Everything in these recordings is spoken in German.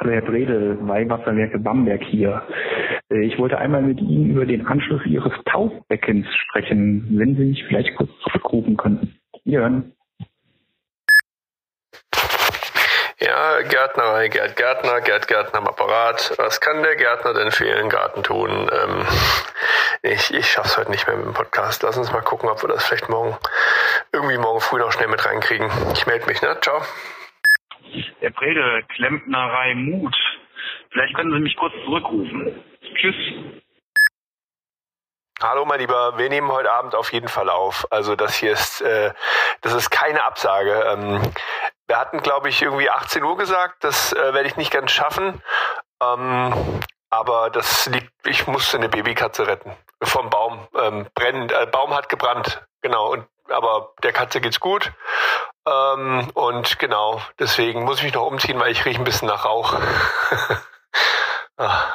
Hallo Herr Brede, Weihwasserwerke Bamberg hier. Äh, Ich wollte einmal mit Ihnen über den Anschluss Ihres Taufbeckens sprechen, wenn Sie mich vielleicht kurz zurückrufen könnten. Wir. Ja, Gärtnerei, Gerd Gärtner, Gerd Gärtner am Apparat. Was kann der Gärtner denn für Ihren Garten tun? Ähm, ich, ich schaff's heute nicht mehr mit dem Podcast. Lass uns mal gucken, ob wir das vielleicht morgen, irgendwie morgen früh noch schnell mit reinkriegen. Ich melde mich, ne? Ciao. Herr Brede, Klempnerei Mut. Vielleicht können Sie mich kurz zurückrufen. Tschüss. Hallo mein Lieber, wir nehmen heute Abend auf jeden Fall auf. Also das hier ist, äh, das ist keine Absage. Ähm, wir hatten, glaube ich, irgendwie 18 Uhr gesagt. Das äh, werde ich nicht ganz schaffen. Ähm, aber das liegt, ich musste eine Babykatze retten. Vom Baum. Ähm, brennen, äh, Baum hat gebrannt. Genau. Und, aber der Katze geht's gut. Ähm, und genau, deswegen muss ich mich noch umziehen, weil ich rieche ein bisschen nach Rauch. Ah.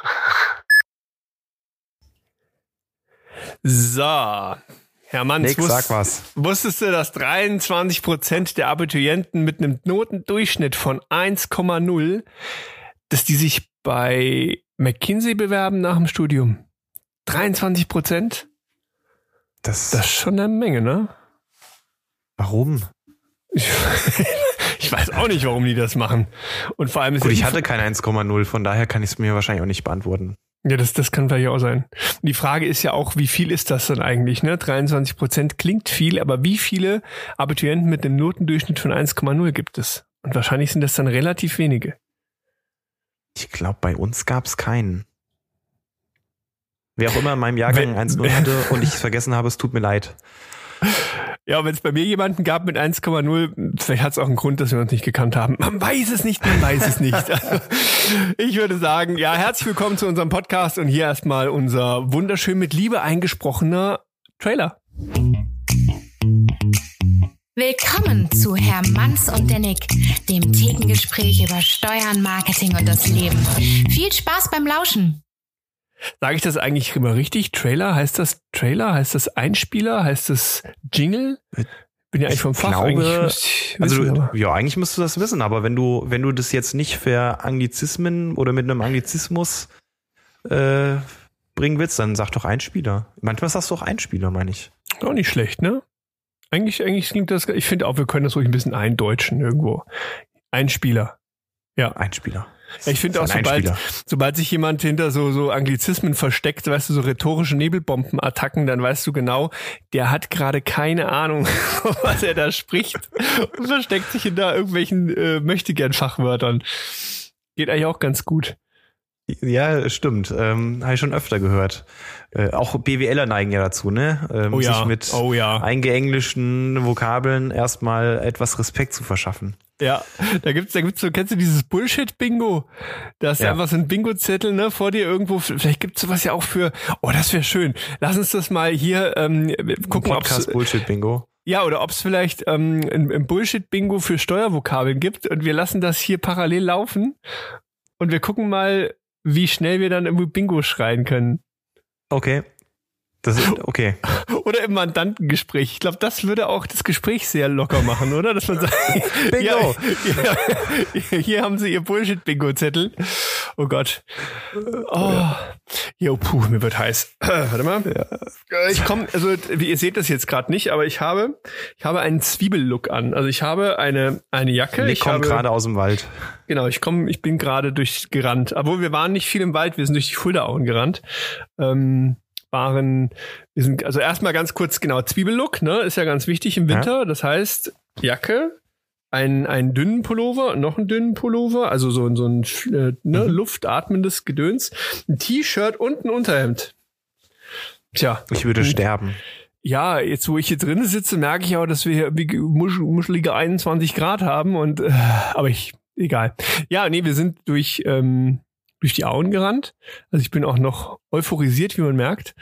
So, Herr Manns, Nick, sag was. wusstest du, dass 23 Prozent der Abiturienten mit einem Notendurchschnitt von 1,0, dass die sich bei McKinsey bewerben nach dem Studium? 23 Prozent? Das, Das ist schon eine Menge, ne? warum? Ich, weiß auch nicht, warum die das machen. Und vor allem ist Gut, ja ich hatte keine 1,0, von daher kann ich es mir wahrscheinlich auch nicht beantworten. Ja, das, das kann vielleicht auch sein. Und die Frage ist ja auch, wie viel ist das dann eigentlich? Ne? 23 Prozent klingt viel, aber wie viele Abiturienten mit einem Notendurchschnitt von 1,0 gibt es? Und wahrscheinlich sind das dann relativ wenige. Ich glaube, bei uns gab es keinen. Wer auch immer in meinem Jahrgang Wenn- 1,0 hatte und ich es vergessen habe, es tut mir leid. Ja, wenn es bei mir jemanden gab mit 1,0, vielleicht hat es auch einen Grund, dass wir uns nicht gekannt haben. Man weiß es nicht, man weiß es nicht. Also, ich würde sagen, ja, herzlich willkommen zu unserem Podcast und hier erstmal unser wunderschön mit Liebe eingesprochener Trailer. Willkommen zu Herr Manns und der Nick, dem Thekengespräch über Steuern, Marketing und das Leben. Viel Spaß beim Lauschen. Sage ich das eigentlich immer richtig? Trailer? Heißt das Trailer? Heißt das Einspieler? Heißt das Jingle? Bin ja eigentlich vom Fach. glaube, eigentlich müsste ich Also, aber- ja, eigentlich müsstest du das wissen, aber wenn du, wenn du das jetzt nicht für Anglizismen oder mit einem Anglizismus äh, bringen willst, dann sag doch Einspieler. Manchmal sagst du auch Einspieler, meine ich. auch nicht schlecht, ne? Eigentlich, eigentlich klingt das, ich finde auch, wir können das ruhig ein bisschen eindeutschen irgendwo. Einspieler. Einspieler. Ich finde auch, sobald, sobald sich jemand hinter so, so Anglizismen versteckt, weißt du, so rhetorische Nebelbombenattacken, dann weißt du genau, der hat gerade keine Ahnung, was er da spricht und versteckt sich hinter irgendwelchen äh, Möchtegern-Fachwörtern. Geht eigentlich auch ganz gut. Ja, stimmt. Ähm, Habe ich schon öfter gehört. Äh, auch BWLer neigen ja dazu, ne? Ähm, Oh ja, Sich mit oh ja. eingeenglischten Vokabeln erstmal etwas Respekt zu verschaffen. Ja, da gibt's, da gibt's so, kennst du dieses Bullshit-Bingo? Da ist Ja. einfach so ein Bingo-Zettel, ne, vor dir irgendwo. Vielleicht gibt's sowas ja auch für, oh, das wäre schön. Lass uns das mal hier ähm, gucken, ob's, Podcast Bullshit Bingo. ja, oder ob's vielleicht ähm, ein, ein Bullshit-Bingo für Steuervokabeln gibt und wir lassen das hier parallel laufen und wir gucken mal, wie schnell wir dann irgendwie Bingo schreien können. Okay. Das ist okay. Oder im Mandantengespräch. Ich glaube, das würde auch das Gespräch sehr locker machen, oder? Dass man sagt, Bingo! Ja, ja, hier haben Sie Ihr Bullshit-Bingo-Zettel. Oh Gott. Oh. Jo, puh, mir wird heiß. Warte mal. Äh, Ich komme, also wie ihr seht das jetzt gerade nicht, aber ich habe, ich habe einen Zwiebellook an. Also ich habe eine eine Jacke. Ich kommt habe, gerade aus dem Wald. Genau, ich komme, ich bin gerade durchgerannt. Obwohl wir waren nicht viel im Wald, wir sind durch die Fuldaauen gerannt. Ähm, waren, wir sind, also erstmal ganz kurz, genau, Zwiebellook, ne, ist ja ganz wichtig im Winter. Das heißt, Jacke, ein, einen dünnen Pullover, noch einen dünnen Pullover, also so, ein so ein äh, ne, luftatmendes Gedöns, ein T-Shirt und ein Unterhemd. Tja. Ich würde Und- sterben. ja, jetzt wo ich hier drin sitze, merke ich auch, dass wir hier musch, muschelige 21 Grad haben und äh, aber ich egal. Ja, nee, wir sind durch ähm, durch die Auen gerannt. Also ich bin auch noch euphorisiert, wie man merkt,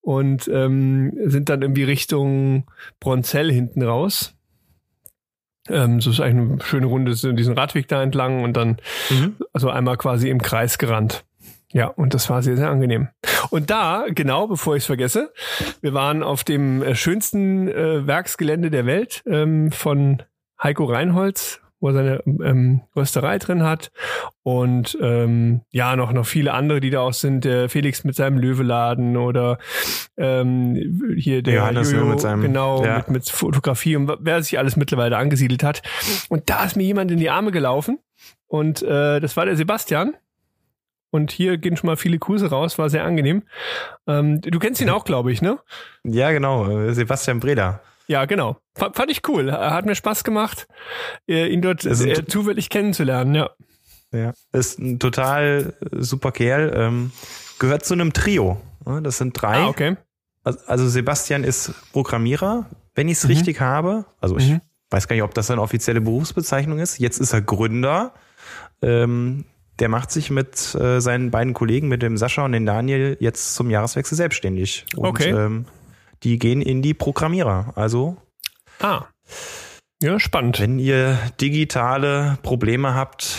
und ähm, sind dann irgendwie Richtung Bronzell hinten raus. Ähm, so ist eigentlich eine schöne Runde, diesen Radweg da entlang und dann Mhm. also einmal quasi im Kreis gerannt. Ja, und das war sehr, sehr angenehm. Und da, genau, bevor ich es vergesse, wir waren auf dem äh, schönsten äh, Werksgelände der Welt ähm, von Heiko Reinholz, wo er seine ähm, Rösterei drin hat. Und ähm, ja, noch, noch viele andere, die da auch sind. Der Felix mit seinem Löweladen oder ähm, hier der Johannes Jojo, mit seinem- genau, ja. mit, mit Fotografie und wer sich alles mittlerweile angesiedelt hat. Und da ist mir jemand in die Arme gelaufen. Und äh, das war der Sebastian. Und hier gehen schon mal viele Grüße raus, war sehr angenehm. Ähm, du kennst ihn auch, glaube ich, ne? Ja, genau. äh, Sebastian Breda. Ja, genau. F fand ich cool. Hat mir Spaß gemacht, äh, ihn dort äh, zufällig kennenzulernen, ja. Ja. Ist ein total äh, super Kerl. Ähm, gehört zu einem Trio. Ja, Das sind drei. Ah, okay. Also- Also Sebastian ist Programmierer, wenn ich es Mhm. richtig habe. Also ich Mhm. weiß gar nicht, ob das eine offizielle Berufsbezeichnung ist. Jetzt ist er Gründer. Ähm, der macht sich mit äh, seinen beiden Kollegen, mit dem Sascha und dem Daniel, jetzt zum Jahreswechsel selbstständig. Und Okay. ähm, die gehen in die Programmierer. Also Ah. Ja, spannend. wenn ihr digitale Probleme habt,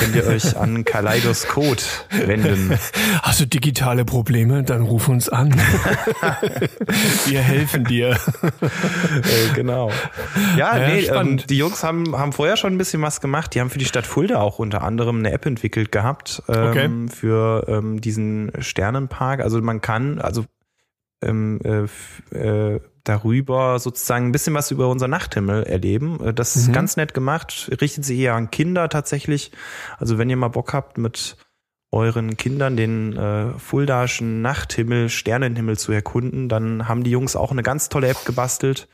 könnt ihr euch an Kaleidos-Code wenden. Hast du digitale Probleme? Dann ruf uns an. Wir helfen dir. äh, genau. Ja, Ja, nee, ähm, die Jungs haben, haben vorher schon ein bisschen was gemacht. Die haben für die Stadt Fulda auch unter anderem eine App entwickelt gehabt ähm, für ähm, diesen Sternenpark. Also man kann, also ähm, äh, äh, darüber sozusagen ein bisschen was über unser Nachthimmel erleben. Äh, Das ist Mhm. ganz nett gemacht, richtet sich eher an Kinder tatsächlich. Also wenn ihr mal Bock habt, mit euren Kindern den äh, Fuldaischen Nachthimmel, Sternenhimmel zu erkunden, dann haben die Jungs auch eine ganz tolle App gebastelt.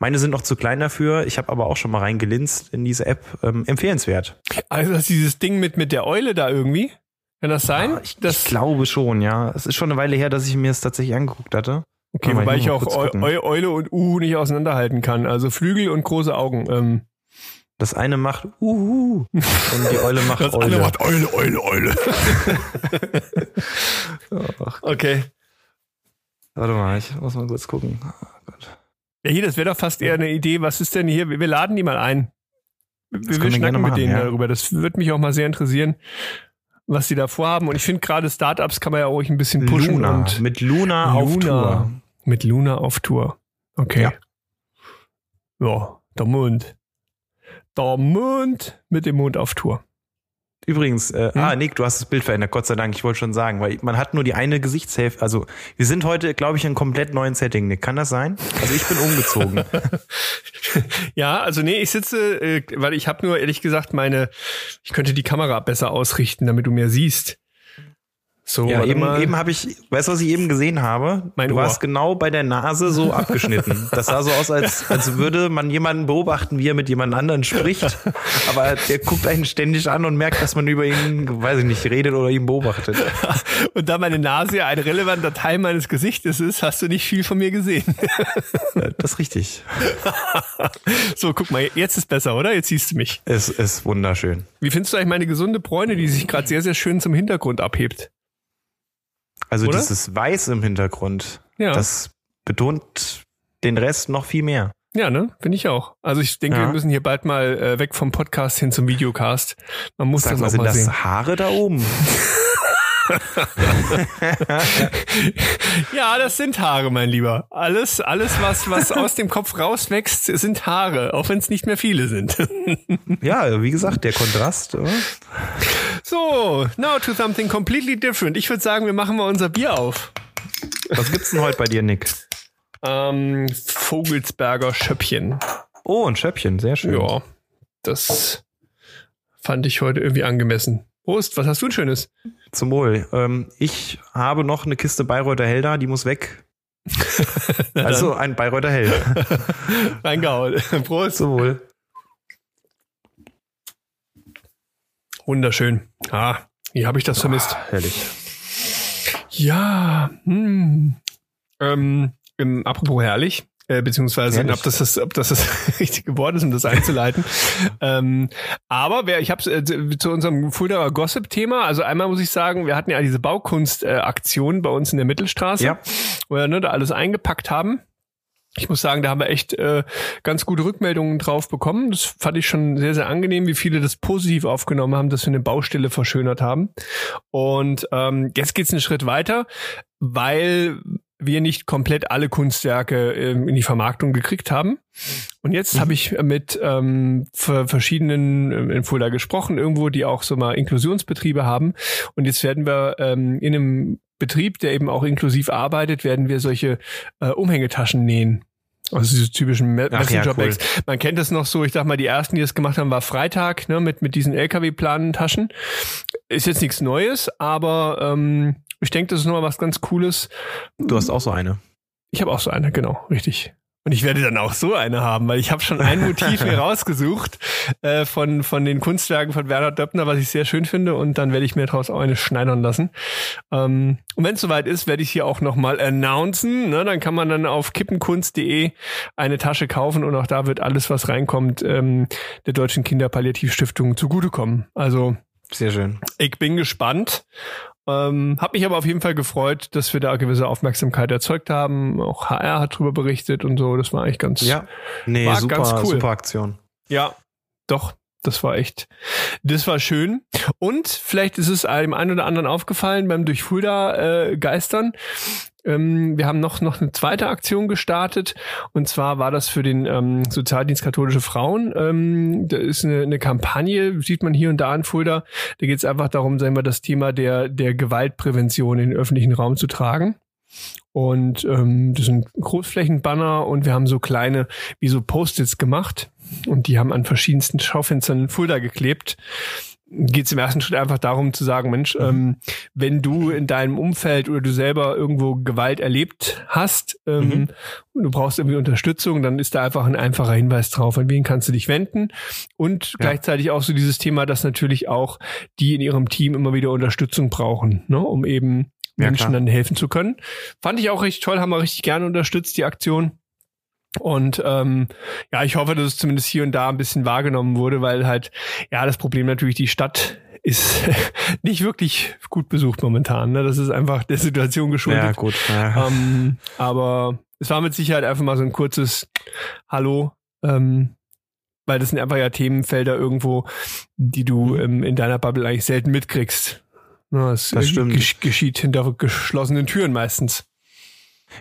Meine sind noch zu klein dafür. Ich habe aber auch schon mal reingelinst in diese App. Ähm, empfehlenswert. Also das ist dieses Ding mit, mit der Eule da irgendwie. Kann das sein? Ah, ich, das, ich glaube schon, ja. Es ist schon eine Weile her, dass ich mir es tatsächlich angeguckt hatte. okay, Aber wobei ich ich auch Eu Eule und Uhu nicht auseinanderhalten kann. Also Flügel und große Augen. Ähm, Das eine macht Uhu und die Eule macht das Eule. andere macht Eule, Eule, Eule. Okay. warte mal, ich muss mal kurz gucken. Oh Gott. Ja, hier, das wäre doch fast eher eine Idee. Was ist denn hier? Wir, laden die mal ein. Wir, wir schnacken mit machen, denen ja. darüber. Das würde mich auch mal sehr interessieren, was die da vorhaben. Und ich finde gerade Startups kann man ja auch ruhig ein bisschen pushen Luna. und Mit Luna, auf Luna. Tour. mit Luna auf Tour. Okay. Ja. Ja, der Mond. Der Mond mit dem Mond auf Tour. Übrigens, äh, Hm? ah, Nick, du hast das Bild verändert, Gott sei Dank, ich wollte schon sagen, weil man hat nur die eine Gesichtshälfte, also wir sind heute, glaube ich, in einem komplett neuen Setting, Nick, kann das sein? Also ich bin umgezogen. Ja, also nee, ich sitze, äh, weil ich habe nur ehrlich gesagt meine, ich könnte die Kamera besser ausrichten, damit du mehr siehst. So, ja, eben, mal. eben habe ich, weißt du, was ich eben gesehen habe? Mein du Ohr. warst genau bei der Nase so abgeschnitten. Das sah so aus, als, als würde man jemanden beobachten, wie er mit jemand anderen spricht. Aber der guckt einen ständig an und merkt, dass man über ihn, weiß ich nicht, redet oder ihn beobachtet. Und da meine Nase ja ein relevanter Teil meines Gesichtes ist, hast du nicht viel von mir gesehen. Das ist richtig. so, guck mal, jetzt ist besser, oder? Jetzt siehst du mich. Es ist wunderschön. Wie findest du eigentlich meine gesunde Bräune, die sich gerade sehr, sehr schön zum Hintergrund abhebt? Also Oder? dieses Weiß im Hintergrund, Ja. das betont den Rest noch viel mehr. Ja, ne? Finde ich auch. Also ich denke, Ja. wir müssen hier bald mal äh, weg vom Podcast hin zum Videocast. Man muss Sag das mal, auch sind mal das sehen. Haare da oben? Ja, das sind Haare, mein Lieber. Alles, alles, was, was aus dem Kopf rauswächst, sind Haare, auch wenn es nicht mehr viele sind. ja, wie gesagt, der Kontrast. oder? So, now to something completely different. Ich würde sagen, wir machen mal unser Bier auf. Was gibt's denn heute bei dir, Nick? Ähm, Vogelsberger Schöppchen. Oh, ein Schöppchen, sehr schön. Ja, das fand ich heute irgendwie angemessen. Prost, was hast du ein Schönes? Zum Wohl. Ähm, ich habe noch eine Kiste Bayreuther Hell da, die muss weg. Also ein Bayreuther Hell. reingehauen. Prost. Zum Wohl. Wunderschön. Ah, wie habe ich das vermisst? Herrlich. Ja, hm. ähm, ähm, apropos herrlich, äh, beziehungsweise Herrlich. ob das das, ob das das richtige Wort ist, um das einzuleiten. ähm, aber wer, ich habe äh, zu- unserem Fuldaer Gossip-Thema. Also einmal muss ich sagen, wir hatten ja diese Baukunst-Aktion bei uns in der Mittelstraße, Ja. wo wir ne, da alles eingepackt haben. Ich muss sagen, da haben wir echt äh, ganz gute Rückmeldungen drauf bekommen. Das fand ich schon sehr, sehr angenehm, wie viele das positiv aufgenommen haben, dass wir eine Baustelle verschönert haben. Und ähm, jetzt geht's einen Schritt weiter, weil wir nicht komplett alle Kunstwerke ähm, in die Vermarktung gekriegt haben. Und jetzt mhm. habe ich mit ähm, verschiedenen ähm, in Fulda gesprochen, irgendwo, die auch so mal Inklusionsbetriebe haben. Und jetzt werden wir ähm, in einem Betrieb, der eben auch inklusiv arbeitet, werden wir solche äh, Umhängetaschen nähen. Also diese typischen Messenger-Bags. Ja, cool. Man kennt das noch so, ich sag mal, die ersten, die das gemacht haben, war Freitag, ne, mit, mit diesen LKW-Planentaschen. Ist jetzt nichts Neues, aber ähm, ich denke, das ist nochmal was ganz Cooles. Du hast auch so eine. Ich habe auch so eine, genau, richtig. Und ich werde dann auch so eine haben, weil ich habe schon ein Motiv mir rausgesucht äh, von, von den Kunstwerken von Werner Döppner, was ich sehr schön finde. Und dann werde ich mir daraus auch eine schneidern lassen. Ähm, und wenn es soweit ist, werde ich hier auch nochmal announcen. Ne? Dann kann man dann auf kippenkunst.de eine Tasche kaufen und auch da wird alles, was reinkommt, ähm, der Deutschen Kinderpalliativstiftung zugutekommen. Also sehr schön. Ich bin gespannt. Ähm, hab mich aber auf jeden Fall gefreut, dass wir da gewisse Aufmerksamkeit erzeugt haben. Auch HR hat darüber berichtet und so. Das war eigentlich ganz, ja. nee, war super, ganz cool. super Aktion. Ja, doch. Das war echt, das war schön. Und vielleicht ist es einem einen oder anderen aufgefallen beim durch Fulda äh, Geistern. Ähm, wir haben noch, noch eine zweite Aktion gestartet. Und zwar war das für den ähm, Sozialdienst katholische Frauen. Ähm, da ist eine, eine Kampagne, sieht man hier und da in Fulda. Da geht es einfach darum, sagen wir, das Thema der, der Gewaltprävention in den öffentlichen Raum zu tragen. Und ähm, das sind Großflächenbanner und wir haben so kleine, wie so Post-its gemacht. Und die haben an verschiedensten Schaufenstern in Fulda geklebt geht es im ersten Schritt einfach darum zu sagen, Mensch, mhm. ähm, wenn du in deinem Umfeld oder du selber irgendwo Gewalt erlebt hast ähm, mhm. und du brauchst irgendwie Unterstützung, dann ist da einfach ein einfacher Hinweis drauf, an wen kannst du dich wenden. Und ja. gleichzeitig auch so dieses Thema, dass natürlich auch die in ihrem Team immer wieder Unterstützung brauchen, ne, um eben Menschen klar. dann helfen zu können. Fand ich auch richtig toll, haben wir richtig gerne unterstützt, die Aktion. Und ähm, ja, ich hoffe, dass es zumindest hier und da ein bisschen wahrgenommen wurde, weil halt, ja, das Problem natürlich, die Stadt ist nicht wirklich gut besucht momentan. Ne? Das ist einfach der Situation geschuldet. Ja, gut. Ja. Ähm, aber es war mit Sicherheit einfach mal so ein kurzes Hallo. Ähm, weil das sind einfach ja Themenfelder irgendwo, die du ähm, in deiner Bubble eigentlich selten mitkriegst. Ja, das, das stimmt. geschieht hinter geschlossenen Türen meistens.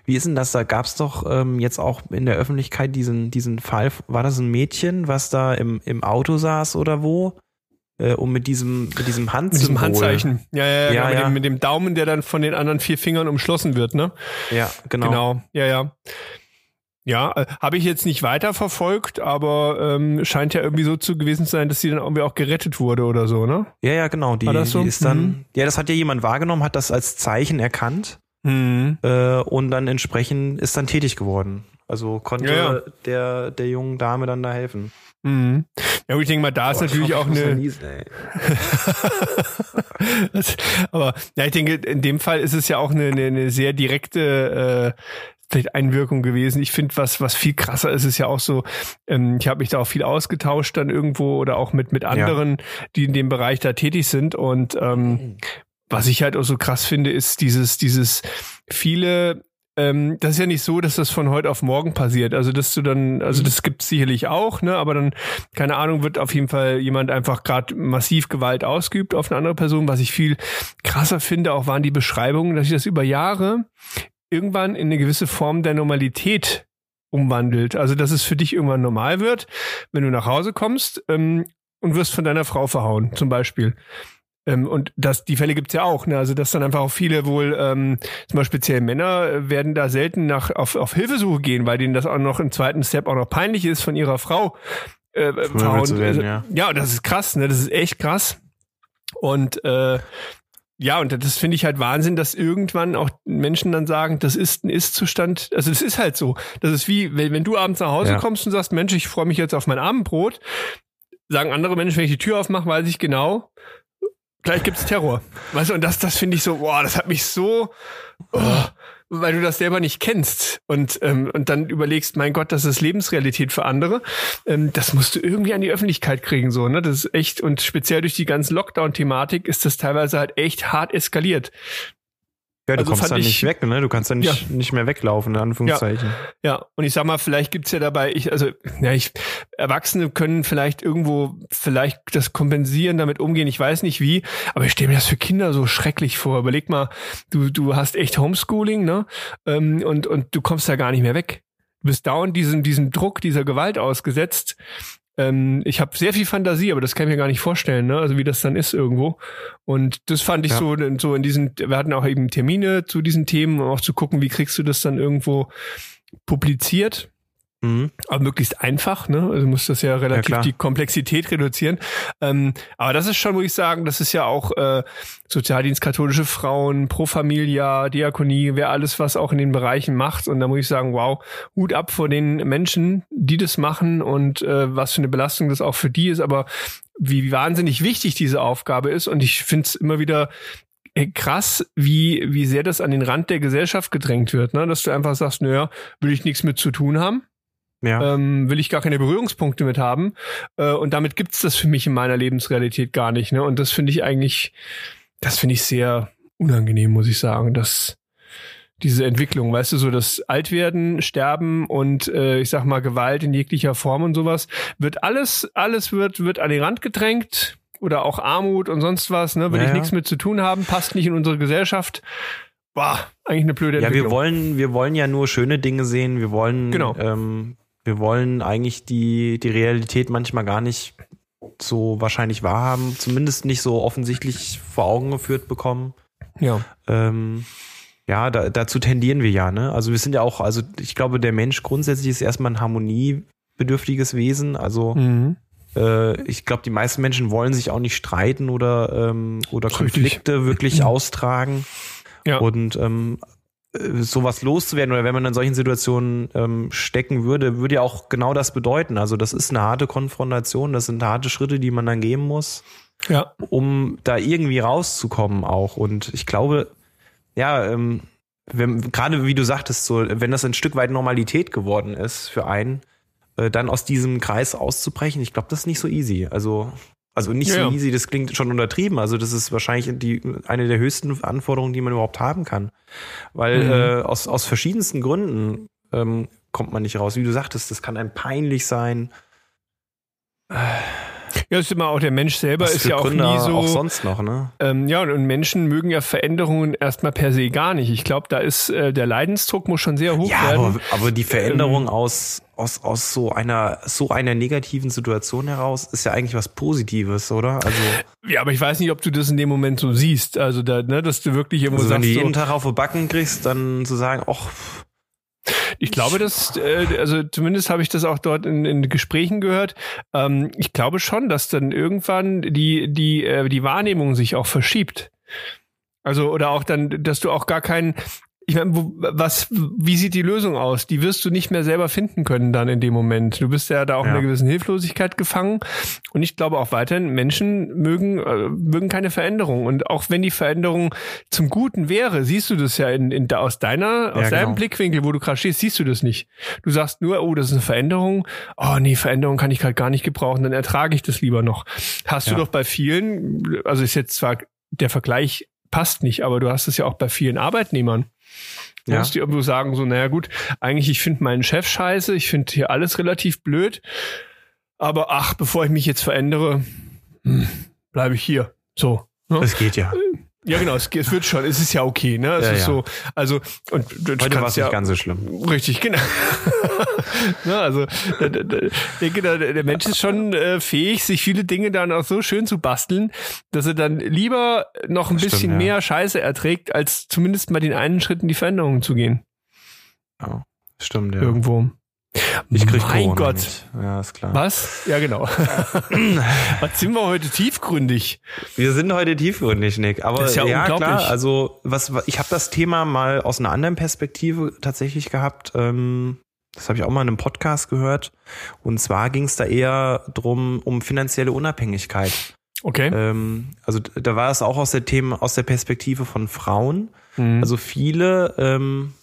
Wie ist denn das? Da gab es doch ähm, jetzt auch in der Öffentlichkeit diesen, diesen Fall. War das ein Mädchen, was da im, im Auto saß oder wo? Äh, um mit diesem, mit diesem Handsymbol. Mit diesem Handzeichen. Ja, ja, ja, ja, genau, mit, Dem, mit dem Daumen, der dann von den anderen vier Fingern umschlossen wird, ne? Ja, genau. Genau, ja, ja. Ja, äh, habe ich jetzt nicht weiter verfolgt, aber ähm, scheint ja irgendwie so zu gewesen zu sein, dass sie dann irgendwie auch gerettet wurde oder so, ne? Ja, ja, genau. Die, so? die ist dann, mhm. ja, das hat ja jemand wahrgenommen, hat das als Zeichen erkannt Mhm. Äh, und dann entsprechend ist dann tätig geworden. Also konnte ja, ja. der der jungen Dame dann da helfen. Mhm. Ja, ich denke mal, da ist natürlich auch eine. Niesen, das, aber ja, ich denke, in dem Fall ist es ja auch eine, eine, eine sehr direkte äh, vielleicht Einwirkung gewesen. Ich finde, was was viel krasser ist, ist ja auch so. Ähm, ich habe mich da auch viel ausgetauscht dann irgendwo oder auch mit mit anderen, ja. die in dem Bereich da tätig sind und ähm, mhm was ich halt auch so krass finde, ist dieses, dieses viele ähm, das ist ja nicht so, dass das von heute auf morgen passiert. Also, dass du dann, also mhm. das gibt sicherlich auch, ne, aber dann, keine Ahnung, wird auf jeden Fall jemand einfach gerade massiv Gewalt ausgeübt auf eine andere Person. Was ich viel krasser finde, auch waren die Beschreibungen, dass sich das über Jahre irgendwann in eine gewisse Form der Normalität umwandelt. Also, dass es für dich irgendwann normal wird, wenn du nach Hause kommst ähm, und wirst von deiner Frau verhauen, zum Beispiel. Ähm, und das, die Fälle gibt's ja auch, ne? Also dass dann einfach auch viele wohl, ähm, zum Beispiel speziell Männer, äh, werden da selten nach auf, auf Hilfesuche gehen, weil denen das auch noch im zweiten Step auch noch peinlich ist, von ihrer Frau äh, zu werden, also, ja. ja, das ist krass, ne? Das ist echt krass. Und äh, ja, und das finde ich halt Wahnsinn, dass irgendwann auch Menschen dann sagen, das ist ein Ist-Zustand. Also das ist halt so. Das ist wie, wenn, wenn du abends nach Hause ja. kommst und sagst, Mensch, ich freue mich jetzt auf mein Abendbrot, sagen andere Menschen, wenn ich die Tür aufmache, weiß ich genau, gleich gibt's Terror. Weißt du, und das, das finde ich so, boah, das hat mich so, oh, weil du das selber nicht kennst und, ähm, und dann überlegst, mein Gott, das ist Lebensrealität für andere. Ähm, das musst du irgendwie an die Öffentlichkeit kriegen, so, ne? Das ist echt, und speziell durch die ganze Lockdown-Thematik ist das teilweise halt echt hart eskaliert. Ja, du Also kommst dann ich- nicht weg, ne? Du kannst dann nicht, nicht mehr weglaufen, in Anführungszeichen. Ja, und ich sag mal, vielleicht gibt's ja dabei, ich, also, ja, ich, Erwachsene können vielleicht irgendwo vielleicht das kompensieren, damit umgehen, ich weiß nicht wie, aber ich stelle mir das für Kinder so schrecklich vor. Überleg mal, du, du hast echt Homeschooling, ne? Ähm, und, und du kommst da gar nicht mehr weg. Du bist dauernd diesem, diesem Druck, dieser Gewalt ausgesetzt. Ähm, ich habe sehr viel Fantasie, aber das kann ich mir gar nicht vorstellen, ne? Also wie das dann ist irgendwo. Und das fand ich Ja. so, so in diesen, wir hatten auch eben Termine zu diesen Themen, um auch zu gucken, wie kriegst du das dann irgendwo publiziert, Mhm. aber möglichst einfach, ne? Also muss das ja relativ klar. die Komplexität reduzieren. Ähm, aber das ist schon, muss ich sagen, das ist ja auch äh, Sozialdienst, katholische Frauen, Pro Familia, Diakonie, wer alles was auch in den Bereichen macht. Und da muss ich sagen, wow, Hut ab vor den Menschen, die das machen und äh, was für eine Belastung das auch für die ist, aber wie wahnsinnig wichtig diese Aufgabe ist. Und ich finde es immer wieder äh, krass, wie, wie sehr das an den Rand der Gesellschaft gedrängt wird, ne? Dass du einfach sagst, naja, will ich nichts mit zu tun haben Ja. ähm, will ich gar keine Berührungspunkte mit haben. Äh, und damit gibt's das für mich in meiner Lebensrealität gar nicht. Ne? Und das finde ich eigentlich, das finde ich sehr unangenehm, muss ich sagen, dass diese Entwicklung, weißt du, so das Altwerden, Sterben und äh, ich sag mal Gewalt in jeglicher Form und sowas, wird alles, alles wird, wird an den Rand gedrängt oder auch Armut und sonst was, ne, will Ja, ich ja. nichts mit zu tun haben, passt nicht in unsere Gesellschaft. Boah, eigentlich eine blöde Ja, Entwicklung. wir wollen, wir wollen ja nur schöne Dinge sehen. Wir wollen, Genau. ähm, wir wollen eigentlich die, die Realität manchmal gar nicht so wahrscheinlich wahrhaben, zumindest nicht so offensichtlich vor Augen geführt bekommen. ja. Ähm, ja, da, dazu tendieren wir ja, ne? Also wir sind ja auch, also ich glaube, der Mensch grundsätzlich ist erstmal ein harmoniebedürftiges Wesen. Also Mhm. äh, ich glaube, die meisten Menschen wollen sich auch nicht streiten oder, ähm, oder. Konflikte wirklich austragen. Ja. Und ähm, äh, sowas loszuwerden oder wenn man in solchen Situationen ähm, stecken würde, würde ja auch genau das bedeuten. Also das ist eine harte Konfrontation, das sind harte Schritte, die man dann gehen muss, Ja. um da irgendwie rauszukommen auch. Und ich glaube, ja, ähm, wenn, gerade wie du sagtest, so, wenn das ein Stück weit Normalität geworden ist für einen, äh, dann aus diesem Kreis auszubrechen, ich glaube, das ist nicht so easy. Also, also nicht Ja, so easy, das klingt schon untertrieben. Also, das ist wahrscheinlich die, eine der höchsten Anforderungen, die man überhaupt haben kann. Weil Mhm. äh, aus, aus verschiedensten Gründen ähm, kommt man nicht raus. Wie du sagtest, das kann einem peinlich sein. Ja, ist immer auch der Mensch selber Was ist ja auch Gründe nie so. auch sonst noch, ne? Ähm, ja, und, und Menschen mögen ja Veränderungen erstmal per se gar nicht. Ich glaube, da ist äh, der Leidensdruck muss schon sehr hoch Ja, werden. aber, aber die Veränderung Ähm, aus, aus, aus so einer, so einer negativen Situation heraus ist ja eigentlich was Positives, oder? Also, ja, aber ich weiß nicht, ob du das in dem Moment so siehst. Also da, ne, dass du wirklich irgendwo also wenn du sagst, jeden so, Tag auf die Backen kriegst, dann zu sagen, ach, ich glaube, dass, äh, also zumindest habe ich das auch dort in, in Gesprächen gehört. Ähm, ich glaube schon, dass dann irgendwann die die äh, die Wahrnehmung sich auch verschiebt. Also oder auch dann, dass du auch gar keinen ich meine, was, wie sieht die Lösung aus? Die wirst du nicht mehr selber finden können dann in dem Moment. Du bist ja da auch in Ja. einer gewissen Hilflosigkeit gefangen. Und ich glaube auch weiterhin, Menschen mögen, äh, mögen keine Veränderung. Und auch wenn die Veränderung zum Guten wäre, siehst du das ja in, in, aus deiner, aus Ja, deinem genau. Blickwinkel, wo du gerade stehst, siehst du das nicht. Du sagst nur, oh, das ist eine Veränderung. Oh nee, Veränderung kann ich gerade gar nicht gebrauchen, dann ertrage ich das lieber noch. Hast du Ja. doch bei vielen, also ist jetzt zwar der Vergleich passt nicht, aber du hast es ja auch bei vielen Arbeitnehmern. Du Ja. musst dir irgendwo sagen, so, naja gut, eigentlich, ich finde meinen Chef scheiße, ich finde hier alles relativ blöd, aber ach, bevor ich mich jetzt verändere, hm, bleibe ich hier. So. Ne? das geht ja. Ja, genau, es, es wird schon, es ist ja okay, ne? Es Ja, ist ja. so, also, und du Heute war es ja, nicht ganz so schlimm. Richtig, genau. ne, also da, da, denke, da, der Mensch ist schon äh, fähig, sich viele Dinge dann auch so schön zu basteln, dass er dann lieber noch ein Das bisschen stimmt, ja. mehr Scheiße erträgt, als zumindest mal den einen Schritt in die Veränderung zu gehen. Ja, stimmt, ja. Irgendwo. Ich krieg mein Corona Gott. Nicht. Ja, ist klar. Was? Ja, genau. Was sind wir heute tiefgründig? Wir sind heute tiefgründig, Nick. Aber Das ist ja ja, unglaublich. klar. Also was ich habe das Thema mal aus einer anderen Perspektive tatsächlich gehabt. Ähm, das habe ich auch mal in einem Podcast gehört. Und zwar ging es da eher drum um finanzielle Unabhängigkeit. Okay. Ähm, also da war es auch aus der Themen aus der Perspektive von Frauen. Mhm. Also viele ähm,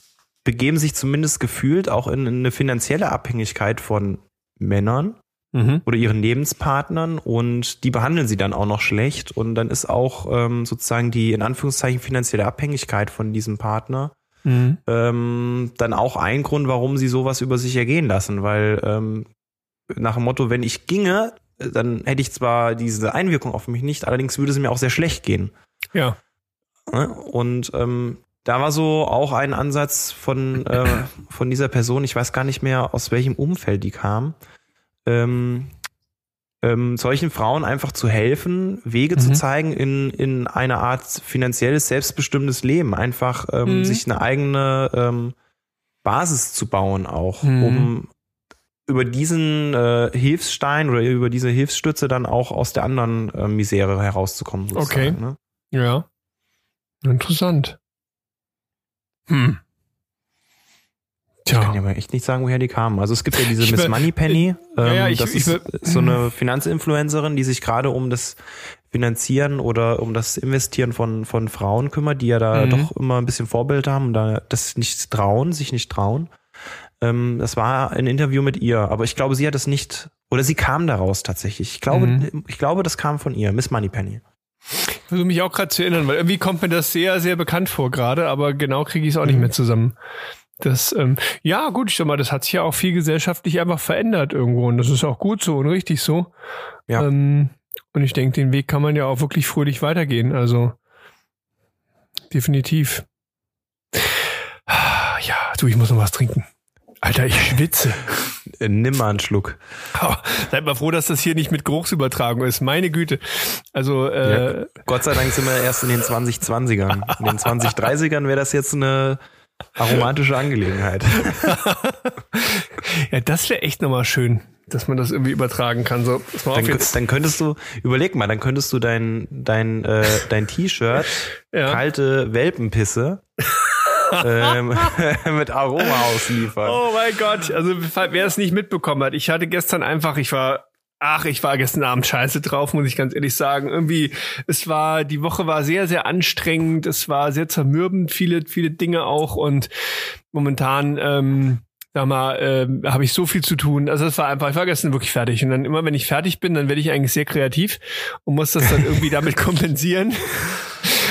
begeben sich zumindest gefühlt auch in, in eine finanzielle Abhängigkeit von Männern. Mhm. oder ihren Lebenspartnern und die behandeln sie dann auch noch schlecht und dann ist auch ähm, sozusagen die in Anführungszeichen finanzielle Abhängigkeit von diesem Partner Mhm. ähm, dann auch ein Grund, warum sie sowas über sich ergehen lassen, weil ähm, nach dem Motto, wenn ich ginge, dann hätte ich zwar diese Einwirkung auf mich nicht, allerdings würde es mir auch sehr schlecht gehen. Ja. Ne? Und ähm, da war so auch ein Ansatz von, äh, von dieser Person, ich weiß gar nicht mehr, aus welchem Umfeld die kam, ähm, ähm, solchen Frauen einfach zu helfen, Wege zu Mhm. zeigen in, in eine Art finanzielles, selbstbestimmtes Leben. Einfach ähm, Mhm. sich eine eigene ähm, Basis zu bauen, auch, Mhm. um über diesen äh, Hilfsstein oder über diese Hilfsstütze dann auch aus der anderen äh, Misere herauszukommen. Okay. Ne? Ja. Interessant. Hm. Ich kann Tja. ja aber echt nicht sagen, woher die kamen. Also es gibt ja diese Ich Miss Moneypenny. Ja, Ähm, ja, ich- das ich ist so eine Finanzinfluencerin, die sich gerade um das Finanzieren oder um das Investieren von, von Frauen kümmert, die ja da Mhm. doch immer ein bisschen Vorbild haben und da das nicht trauen, sich nicht trauen. Ähm, das war ein Interview mit ihr, aber ich glaube, sie hat es nicht, oder sie kam daraus tatsächlich. Ich glaube, Mhm. ich glaube, das kam von ihr, Miss Moneypenny. Ich versuche mich auch gerade zu erinnern, weil irgendwie kommt mir das sehr, sehr bekannt vor gerade, aber genau kriege ich es auch nicht mehr zusammen. Das, ähm, ja, gut, ich sag mal, das hat sich ja auch viel gesellschaftlich einfach verändert irgendwo und das ist auch gut so und richtig so. Ja. Ähm, und ich denke, den Weg kann man ja auch wirklich fröhlich weitergehen. Also definitiv. Ja, du, ich muss noch was trinken. Alter, ich schwitze. Nimm mal einen Schluck. Oh, seid mal froh, dass das hier nicht mit Geruchsübertragung ist. Meine Güte. Also, äh, Ja. Gott sei Dank sind wir erst in den 2020ern. In den 2030ern wäre das jetzt eine aromatische Angelegenheit. ja, das wäre echt nochmal schön, dass man das irgendwie übertragen kann. So, Dann, dann könntest du, überleg mal, dann könntest du dein, dein, äh, dein T-Shirt, Ja. kalte Welpenpisse, ähm, mit Aroma ausliefern. Oh mein Gott, also wer es nicht mitbekommen hat, ich hatte gestern einfach, ich war Ach, ich war gestern Abend scheiße drauf, muss ich ganz ehrlich sagen. Irgendwie, es war, die Woche war sehr, sehr anstrengend, es war sehr zermürbend, viele, viele Dinge auch und momentan, ähm, sag mal, ähm, habe ich so viel zu tun. Also es war einfach, ich war gestern wirklich fertig. Und dann immer, wenn ich fertig bin, dann werde ich eigentlich sehr kreativ und muss das dann irgendwie damit kompensieren.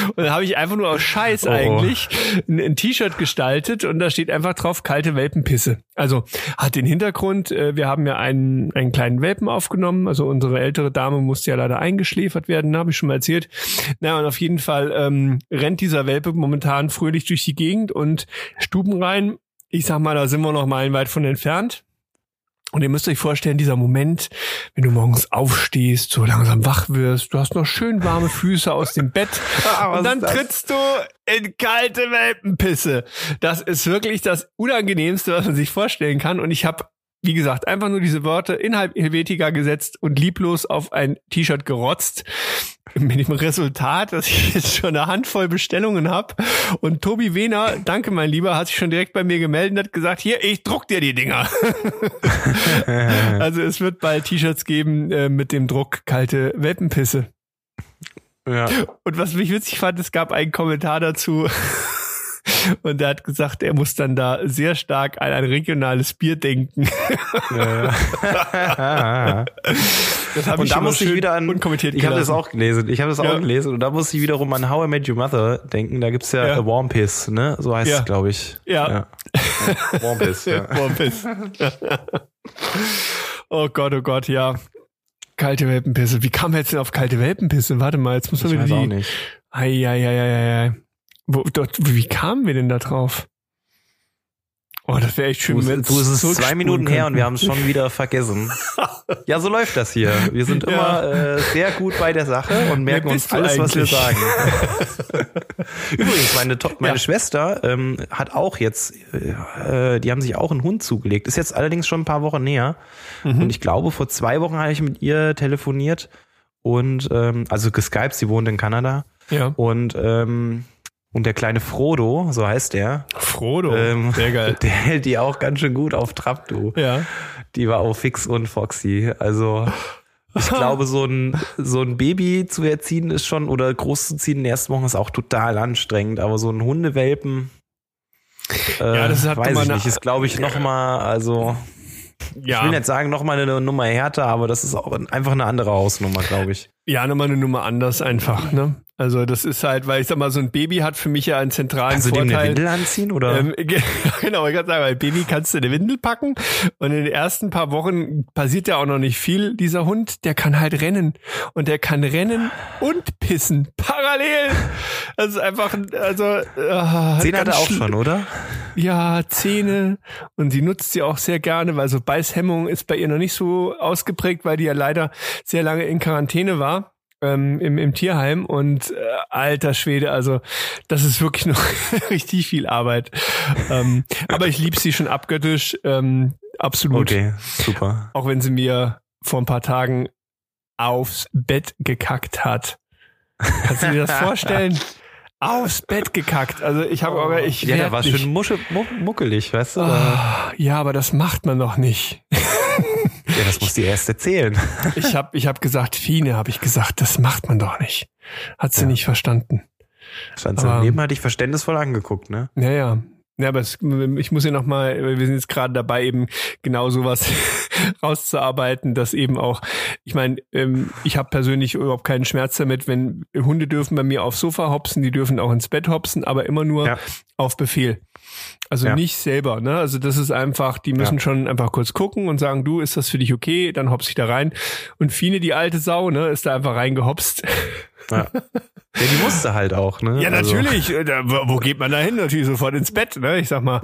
Und dann habe ich einfach nur aus Scheiß Oh. eigentlich ein, ein T-Shirt gestaltet und da steht einfach drauf kalte Welpenpisse. Also hat den Hintergrund, äh, wir haben ja einen, einen kleinen Welpen aufgenommen, also unsere ältere Dame musste ja leider eingeschläfert werden, habe ich schon mal erzählt. Na und auf jeden Fall ähm, rennt dieser Welpe momentan fröhlich durch die Gegend und Stuben rein. Ich sag mal, da sind wir noch meilenweit von entfernt. Und ihr müsst euch vorstellen, dieser Moment, wenn du morgens aufstehst, so langsam wach wirst, du hast noch schön warme Füße aus dem Bett Ah, und dann trittst du in kalte Welpenpisse. Das ist wirklich das Unangenehmste, was man sich vorstellen kann. Und ich habe, wie gesagt, einfach nur diese Worte innerhalb Helvetica gesetzt und lieblos auf ein T-Shirt gerotzt. Mit dem Resultat, dass ich jetzt schon eine Handvoll Bestellungen habe. Und Tobi Wehner, danke mein Lieber, hat sich schon direkt bei mir gemeldet und hat gesagt, hier, ich druck dir die Dinger. also es wird bald T-Shirts geben äh, mit dem Druck kalte Welpenpisse. Ja. Und was mich witzig fand, es gab einen Kommentar dazu. Und er hat gesagt, er muss dann da sehr stark an ein regionales Bier denken. Ja. Das habe und ich da muss ich wieder an, unkommentiert ich habe das auch gelesen, ich habe das Ja. auch gelesen und da muss ich wiederum an How I Met Your Mother denken, da gibt's ja, Ja. A Warm Piss, ne, so heißt Ja. es, glaube ich. Ja. ja. Warm Piss, ja. Boah, Piss. oh Gott, oh Gott, ja. Kalte Welpenpisse. Wie kam er jetzt denn auf kalte Welpenpisse? Warte mal, jetzt muss man wieder die. Eieieiei. Wo, dort, wie kamen wir denn da drauf? Oh, das wäre echt schön. Du, wenn du, es ist zwei Minuten her und wir haben es schon wieder vergessen. Ja, so läuft das hier. Wir sind Ja. immer äh, sehr gut bei der Sache und merken uns alles, was wir sagen. Übrigens, meine, To- meine Ja. Schwester ähm, hat auch jetzt, äh, die haben sich auch einen Hund zugelegt. Ist jetzt allerdings schon ein paar Wochen näher. Mhm. Und ich glaube, vor zwei Wochen habe ich mit ihr telefoniert und ähm, also geskypt, sie wohnt in Kanada. Ja. Und ähm, und der kleine Frodo, so heißt der, Frodo. ähm, Sehr geil. der hält die auch ganz schön gut auf Trab, du. Ja. Die war auch fix und foxy. Also ich glaube, so ein, so ein Baby zu erziehen ist schon, oder groß zu ziehen in den ersten Wochen ist auch total anstrengend. Aber so ein Hundewelpen, äh, Ja, das hat weiß nochmal ich eine- nicht, ist glaube ich noch mal, also Ja. Ich will nicht sagen, nochmal eine Nummer härter, aber das ist auch einfach eine andere Hausnummer, glaube ich. Ja, nochmal eine Nummer anders einfach, ne? Also das ist halt, weil ich sag mal, so ein Baby hat für mich ja einen zentralen Kannst du dem Vorteil. eine Windel anziehen oder? Ähm, ge- genau, ich kann sagen, weil Baby kannst du eine Windel packen und in den ersten paar Wochen passiert ja auch noch nicht viel. Dieser Hund, der kann halt rennen und der kann rennen und pissen parallel. Das ist einfach, ein- also äh, Zehn hat er auch schon, oder? Ja, Zähne und sie nutzt sie auch sehr gerne, weil so Beißhemmung ist bei ihr noch nicht so ausgeprägt, weil die ja leider sehr lange in Quarantäne war. Ähm, im, im Tierheim und äh, alter Schwede, also das ist wirklich noch richtig viel Arbeit. Ähm, aber ich liebe sie schon abgöttisch, ähm, absolut. Okay, super. Auch wenn sie mir vor ein paar Tagen aufs Bett gekackt hat. Kannst du dir das vorstellen? Aufs Bett gekackt. Also ich habe aber ich ja, der war nicht. schön musche, mu muckelig, weißt du? Ah, ja, aber das macht man doch nicht. Ja, das muss die erst erzählen. Ich habe ich hab gesagt, Fine, habe ich gesagt, das macht man doch nicht. Hat sie Ja. nicht verstanden. Stand Aber- daneben, hat dich verständnisvoll angeguckt, ne? Ja, ja. Ja, aber es, ich muss ja noch mal, wir sind jetzt gerade dabei, eben genau sowas rauszuarbeiten, dass eben auch, ich meine, ähm, ich habe persönlich überhaupt keinen Schmerz damit, wenn Hunde dürfen bei mir aufs Sofa hopsen, die dürfen auch ins Bett hopsen, aber immer nur Ja. auf Befehl. Also Ja. nicht selber, ne? Also das ist einfach, die müssen Ja. schon einfach kurz gucken und sagen, du, ist das für dich okay? Dann hopse ich da rein. Und Fine, die alte Sau, ne, ist da einfach reingehopst. Ja. ja, die musste halt auch, ne? Ja, Also- natürlich. Äh, da- Wo wo geht man da hin? Natürlich sofort ins Bett, ne? Ich sag mal,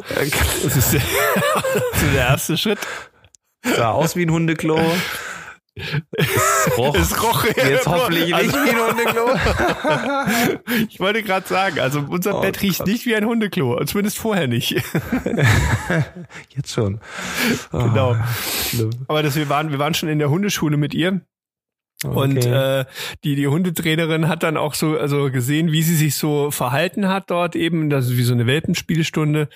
das ist der, das ist der erste Schritt. Sah aus wie ein Hundeklo. Es roch. Es roch Jetzt hoffentlich nicht Also- wie ein Hundeklo. Ich wollte gerade sagen, also unser Oh Bett riecht Gott. nicht wie ein Hundeklo, zumindest vorher nicht. Jetzt schon. Oh, Genau. schlimm. Aber das, wir waren, wir waren schon in der Hundeschule mit ihr. Und Okay. äh, die, die Hundetrainerin hat dann auch so also gesehen, wie sie sich so verhalten hat dort eben. Das ist wie so eine Welpenspielstunde.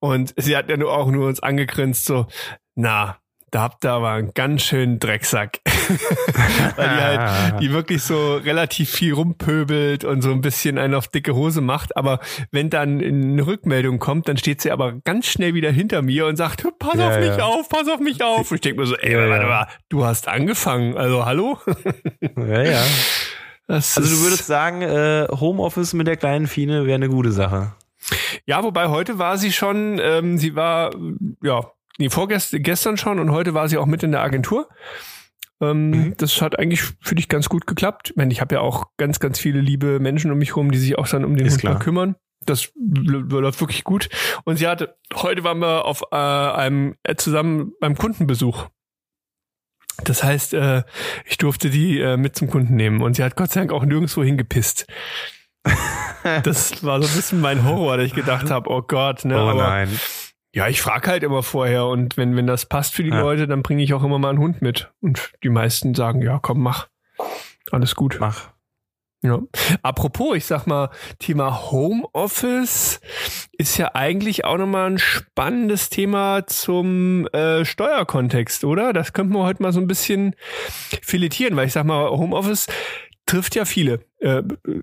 Und sie hat ja nur auch nur uns angegrinst, so, na, da habt ihr aber einen ganz schönen Drecksack. Weil die halt, die wirklich so relativ viel rumpöbelt und so ein bisschen einen auf dicke Hose macht. Aber wenn dann eine Rückmeldung kommt, dann steht sie aber ganz schnell wieder hinter mir und sagt, pass Ja, auf mich ja. auf, pass auf mich auf. Und ich denke mir so, ey, Ja, warte mal, du hast angefangen. Also hallo? ja, ja. Das Also du würdest sagen, äh, Homeoffice mit der kleinen Fine wäre eine gute Sache. Ja, wobei heute war sie schon, ähm, sie war, ja, nee, vorgestern gestern schon und heute war sie auch mit in der Agentur. Ähm, Mhm. Das hat eigentlich für dich ganz gut geklappt. Ich meine, ich habe ja auch ganz, ganz viele liebe Menschen um mich rum, die sich auch dann um den Ist Hund klar. kümmern. Das läuft wirklich gut. Und sie hatte, heute waren wir auf äh, einem äh, zusammen beim Kundenbesuch. Das heißt, äh, ich durfte die äh, mit zum Kunden nehmen und sie hat Gott sei Dank auch nirgendwo hingepisst. Das war so ein bisschen mein Horror, dass ich gedacht habe, oh Gott, ne? oh aber nein. Ja, ich frage halt immer vorher und wenn, wenn das passt für die Ja. Leute, dann bringe ich auch immer mal einen Hund mit. Und die meisten sagen, ja, komm, mach. Alles gut. Mach. Ja. Apropos, ich sag mal, Thema Homeoffice ist ja eigentlich auch nochmal ein spannendes Thema zum äh, Steuerkontext, oder? Das könnten wir heute mal so ein bisschen filetieren, weil ich sag mal, Homeoffice trifft ja viele. Äh,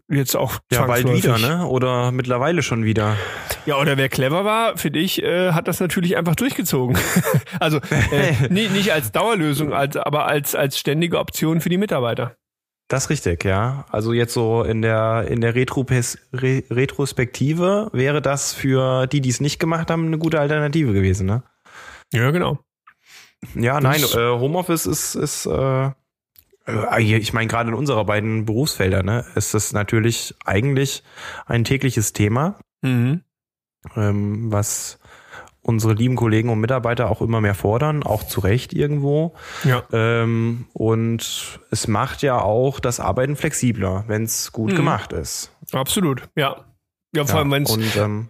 jetzt auch Ja, bald wieder, ne? Oder mittlerweile schon wieder. Ja, oder wer clever war, finde ich, äh, hat das natürlich einfach durchgezogen. also äh, nie, nicht als Dauerlösung, als, aber als, als ständige Option für die Mitarbeiter. Das ist richtig, ja. Also jetzt so in der in der Retropes, Re Retrospektive wäre das für die, die es nicht gemacht haben, eine gute Alternative gewesen, ne? Ja, genau. Ja, nein, Das- äh, Homeoffice ist ist äh, ich meine gerade in unserer beiden Berufsfelder, ne, ist das natürlich eigentlich ein tägliches Thema, Mhm. ähm, was unsere lieben Kollegen und Mitarbeiter auch immer mehr fordern, auch zu Recht irgendwo. Ja. Ähm, und es macht ja auch das Arbeiten flexibler, wenn es gut Mhm. gemacht ist. Absolut, ja. Ja, vor Ja, allem, wenn es. Ähm,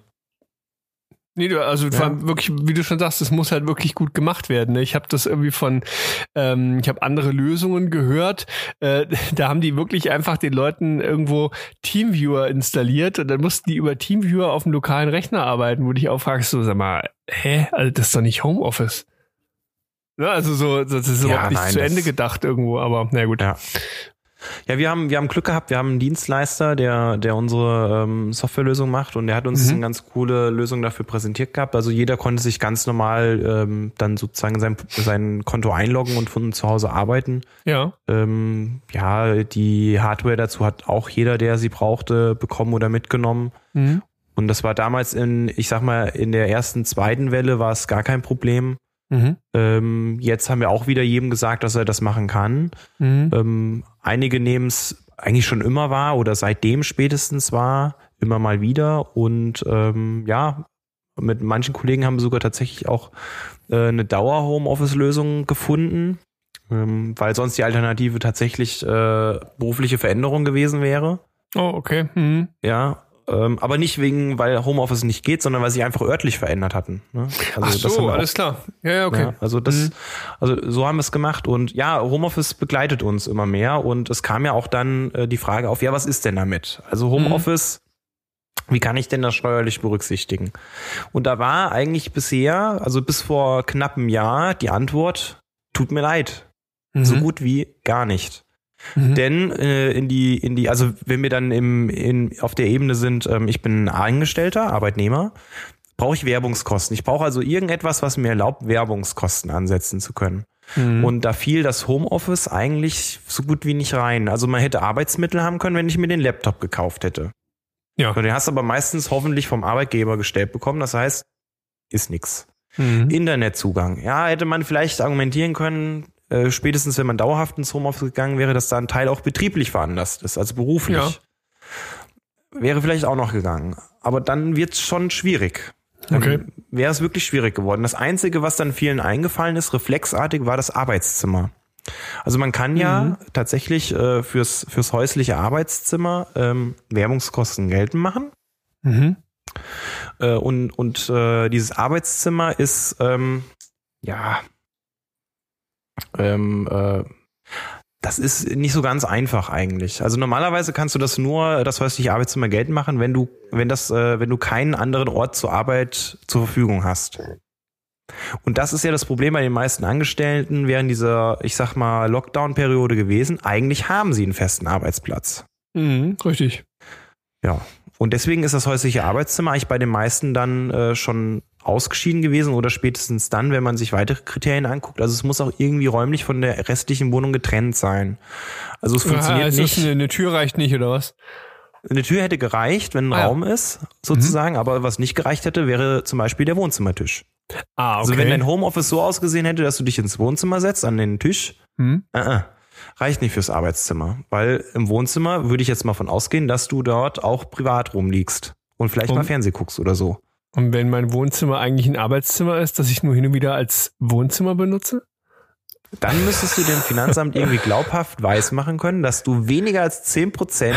Nee, du- also Ja. allem wirklich, wie du schon sagst, es muss halt wirklich gut gemacht werden. Ne? Ich habe das irgendwie von, ähm, ich habe andere Lösungen gehört. Äh, da haben die wirklich einfach den Leuten irgendwo Teamviewer installiert und dann mussten die über Teamviewer auf dem lokalen Rechner arbeiten, wo du dich auch fragst, so, sag mal, hä, also das ist doch nicht Homeoffice. Ne? Also so, das ist Ja, überhaupt nicht nein, zu Ende gedacht irgendwo, aber na gut. Ja. Ja, wir haben, wir haben Glück gehabt, wir haben einen Dienstleister, der, der unsere ähm, Softwarelösung macht und der hat uns Mhm. eine ganz coole Lösung dafür präsentiert gehabt. Also jeder konnte sich ganz normal ähm, dann sozusagen sein, sein Konto einloggen und von zu Hause arbeiten. Ja. Ähm, ja, die Hardware dazu hat auch jeder, der sie brauchte, bekommen oder mitgenommen. Mhm. Und das war damals in, ich sag mal, in der ersten, zweiten Welle war es gar kein Problem. Mhm. Ähm, jetzt haben wir auch wieder jedem gesagt, dass er das machen kann. Mhm. Ähm, einige nehmen es eigentlich schon immer wahr oder seitdem spätestens wahr, immer mal wieder. Und ähm, ja, mit manchen Kollegen haben wir sogar tatsächlich auch äh, eine Dauer-Homeoffice-Lösung gefunden, ähm, weil sonst die Alternative tatsächlich äh, berufliche Veränderung gewesen wäre. Oh, okay. Mhm. Ja, ähm, aber nicht wegen, weil Homeoffice nicht geht, sondern weil sie einfach örtlich verändert hatten. Ne? Also Ach so, wir auch- alles klar. Ja, ja, okay. ja, also das, Mhm. also so haben wir es gemacht und ja, Homeoffice begleitet uns immer mehr und es kam ja auch dann äh, die Frage auf, ja, was ist denn damit? Also Homeoffice, wie kann ich denn das steuerlich berücksichtigen? Und da war eigentlich bisher, also bis vor knapp einem Jahr, die Antwort, tut mir leid, Mhm. so gut wie gar nicht. Mhm. Denn äh, in die, in die, also wenn wir dann im, in, auf der Ebene sind, ähm, ich bin Angestellter, Arbeitnehmer, brauche ich Werbungskosten. Ich brauche also irgendetwas, was mir erlaubt, Werbungskosten ansetzen zu können. Mhm. Und da fiel das Homeoffice eigentlich so gut wie nicht rein. Also man hätte Arbeitsmittel haben können, wenn ich mir den Laptop gekauft hätte. Ja. Und den hast du aber meistens hoffentlich vom Arbeitgeber gestellt bekommen. Das heißt, ist nix. Mhm. Internetzugang. Ja, hätte man vielleicht argumentieren können, äh, spätestens wenn man dauerhaft ins Homeoffice gegangen wäre, dass da ein Teil auch betrieblich veranlasst ist, also beruflich. Ja. Wäre vielleicht auch noch gegangen. Aber dann wird's schon schwierig. Dann Okay. Wäre es wirklich schwierig geworden. Das Einzige, was dann vielen eingefallen ist, reflexartig, war das Arbeitszimmer. Also man kann ja tatsächlich äh, fürs, fürs häusliche Arbeitszimmer ähm, Werbungskosten geltend machen. Mhm. Äh, und und äh, dieses Arbeitszimmer ist ähm, ja ähm, äh, das ist nicht so ganz einfach eigentlich. Also normalerweise kannst du das nur das häusliche Arbeitszimmer geltend machen, wenn du wenn das äh, wenn du keinen anderen Ort zur Arbeit zur Verfügung hast. Und das ist ja das Problem bei den meisten Angestellten während dieser, ich sag mal, Lockdown-Periode gewesen. Eigentlich haben sie einen festen Arbeitsplatz. Mhm. Richtig. Ja. Und deswegen ist das häusliche Arbeitszimmer eigentlich bei den meisten dann äh, schon ausgeschieden gewesen oder spätestens dann, wenn man sich weitere Kriterien anguckt. Also es muss auch irgendwie räumlich von der restlichen Wohnung getrennt sein. Also es funktioniert ah, also nicht. Eine, eine Tür reicht nicht, oder was? Eine Tür hätte gereicht, wenn ein Ah, ja. Raum ist, sozusagen. Aber was nicht gereicht hätte, wäre zum Beispiel der Wohnzimmertisch. Ah, okay. Also wenn dein Homeoffice so ausgesehen hätte, dass du dich ins Wohnzimmer setzt, an den Tisch, Hm? äh, äh, reicht nicht fürs Arbeitszimmer. Weil im Wohnzimmer würde ich jetzt mal von ausgehen, dass du dort auch privat rumliegst und vielleicht Und? mal Fernseh guckst oder so. Und wenn mein Wohnzimmer eigentlich ein Arbeitszimmer ist, das ich nur hin und wieder als Wohnzimmer benutze? Dann müsstest du dem Finanzamt irgendwie glaubhaft weismachen können, dass du weniger als 10%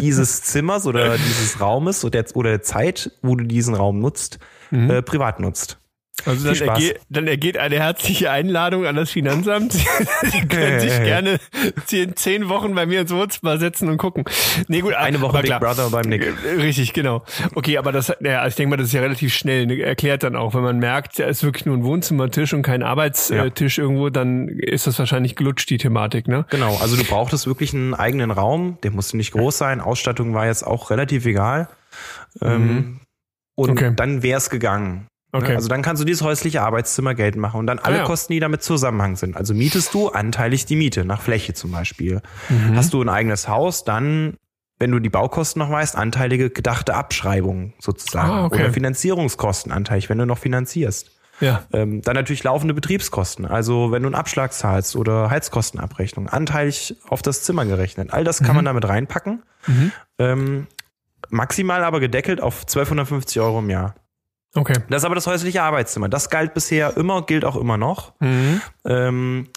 dieses Zimmers oder dieses Raumes oder der, oder der Zeit, wo du diesen Raum nutzt, Mhm. äh, privat nutzt. Also dann, ergeht, dann ergeht eine herzliche Einladung an das Finanzamt. Sie können sich gerne zehn, zehn Wochen bei mir ins Wohnzimmer setzen und gucken. Nee, gut, Eine Woche Big klar. Brother beim Nick. Äh, Richtig, genau. Okay, aber das, ja, ich denke mal, das ist ja relativ schnell ne, erklärt dann auch. Wenn man merkt, da ist wirklich nur ein Wohnzimmertisch und kein Arbeitstisch irgendwo, dann ist das wahrscheinlich gelutscht, die Thematik, ne? Genau, also du brauchtest wirklich einen eigenen Raum, der musste nicht groß sein, Ausstattung war jetzt auch relativ egal. Ähm, und Mhm. Okay. dann wäre es gegangen. Okay. Ne? Also dann kannst du dieses häusliche Arbeitszimmer geltend machen und dann alle Ah, ja. Kosten, die damit Zusammenhang sind. Also mietest du anteilig die Miete, nach Fläche zum Beispiel. Mhm. Hast du ein eigenes Haus, dann, wenn du die Baukosten noch weißt, anteilige gedachte Abschreibungen sozusagen. Ah, okay. Oder Finanzierungskosten anteilig, wenn du noch finanzierst. ja. Ähm, dann natürlich laufende Betriebskosten. Also wenn du einen Abschlag zahlst oder Heizkostenabrechnung, anteilig auf das Zimmer gerechnet. All das kann Mhm. man damit reinpacken. Mhm. Ähm, maximal aber gedeckelt auf 1250 Euro im Jahr. Okay. Das ist aber das häusliche Arbeitszimmer. Das galt bisher immer, gilt auch immer noch. Mhm. Ähm,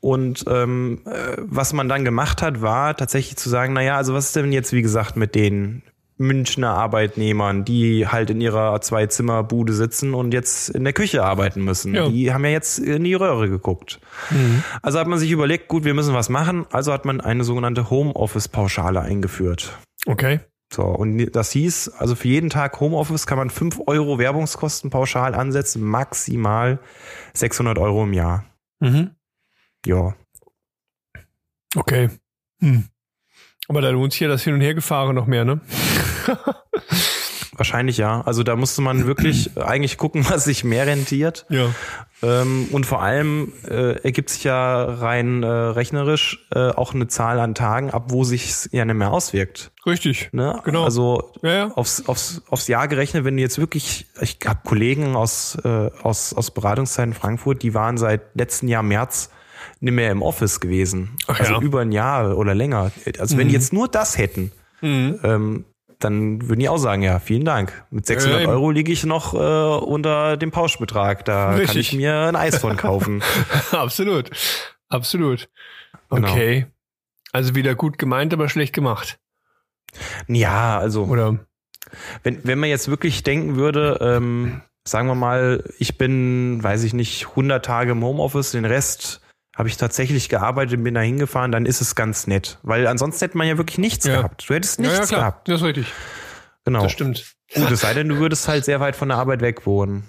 und ähm, äh, was man dann gemacht hat, war tatsächlich zu sagen, naja, also was ist denn jetzt, wie gesagt, mit den Münchner Arbeitnehmern, die halt in ihrer Zwei-Zimmer-Bude sitzen und jetzt in der Küche arbeiten müssen. Ja. Die haben ja jetzt in die Röhre geguckt. Mhm. Also hat man sich überlegt, gut, wir müssen was machen. Also hat man eine sogenannte Homeoffice-Pauschale eingeführt. Okay. So, und das hieß, also für jeden Tag Homeoffice kann man 5 Euro Werbungskosten pauschal ansetzen, maximal 600 Euro im Jahr. Mhm. Ja. Okay. Hm. Aber da lohnt sich ja das Hin- und Hergefahren noch mehr, ne? Wahrscheinlich ja. Also da musste man wirklich eigentlich gucken, was sich mehr rentiert. Ja. Ähm, und vor allem äh, ergibt sich ja rein äh, rechnerisch äh, auch eine Zahl an Tagen ab, wo sich ja nicht mehr auswirkt. Richtig. Ne? Genau. Also Ja, ja. aufs, aufs, aufs Jahr gerechnet, wenn du jetzt wirklich, ich habe Kollegen aus, äh, aus, aus Beratungszeiten in Frankfurt, die waren seit letzten Jahr März nicht mehr im Office gewesen. Ach also ja. über ein Jahr oder länger. Also wenn die jetzt nur das hätten, Mhm. ähm, dann würden die auch sagen, ja, vielen Dank. Mit 600 eben. Euro liege ich noch äh, unter dem Pauschbetrag. Da kann Richtig. ich mir ein Eis von kaufen. Absolut. Absolut. Genau. Okay. Also wieder gut gemeint, aber schlecht gemacht. ja, also Oder? wenn, wenn man jetzt wirklich denken würde, ähm, sagen wir mal, ich bin, weiß ich nicht, 100 Tage im Homeoffice, den Rest habe ich tatsächlich gearbeitet, bin da hingefahren, dann ist es ganz nett. Weil ansonsten hätte man ja wirklich nichts Ja. gehabt. Du hättest nichts ja, ja, klar. gehabt. Das ist richtig. Genau. Das stimmt. Gut, es sei denn, du würdest halt sehr weit von der Arbeit weg wohnen.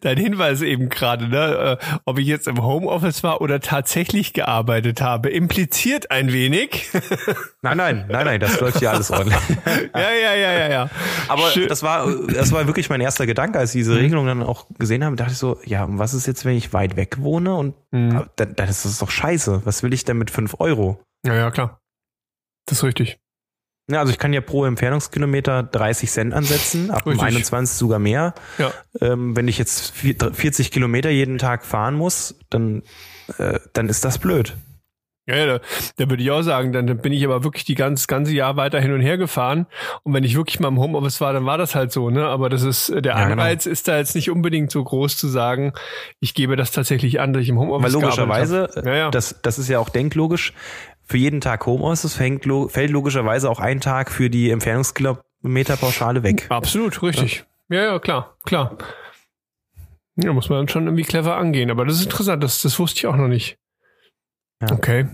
Dein Hinweis eben gerade, ne, äh, ob ich jetzt im Homeoffice war oder tatsächlich gearbeitet habe, impliziert ein wenig. Nein, nein, nein, nein, das läuft ja alles ordentlich. ja, ja, ja, ja, ja. Aber Schön. das war, das war wirklich mein erster Gedanke, als ich diese Regelung dann auch gesehen habe, dachte ich so, ja, was ist jetzt, wenn ich weit weg wohne und Mhm. dann, dann ist das doch scheiße. Was will ich denn mit fünf Euro? Ja, ja, klar. Das ist richtig. Ja, also ich kann ja pro Entfernungskilometer 30 Cent ansetzen, ab Richtig. 21 sogar mehr. Ja. Ähm, wenn ich jetzt vier- 40 Kilometer jeden Tag fahren muss, dann, äh, dann ist das blöd. Ja, ja, da, da würde ich auch sagen, dann, dann bin ich aber wirklich die ganz, ganze Jahr weiter hin und her gefahren. Und wenn ich wirklich mal im Homeoffice war, dann war das halt so, ne? Aber das ist, der Ja, genau. Anreiz ist da jetzt nicht unbedingt so groß zu sagen, ich gebe das tatsächlich an, dass ich im Homeoffice Weil logischerweise. Ja, ja. Das, das ist ja auch denklogisch, für jeden Tag Homeoffice fängt, fällt logischerweise auch ein Tag für die Entfernungskilometerpauschale weg. Absolut, richtig. Ja, ja, klar, klar. Ja, muss man dann schon irgendwie clever angehen. Aber das ist interessant, das, das wusste ich auch noch nicht. Ja. Okay.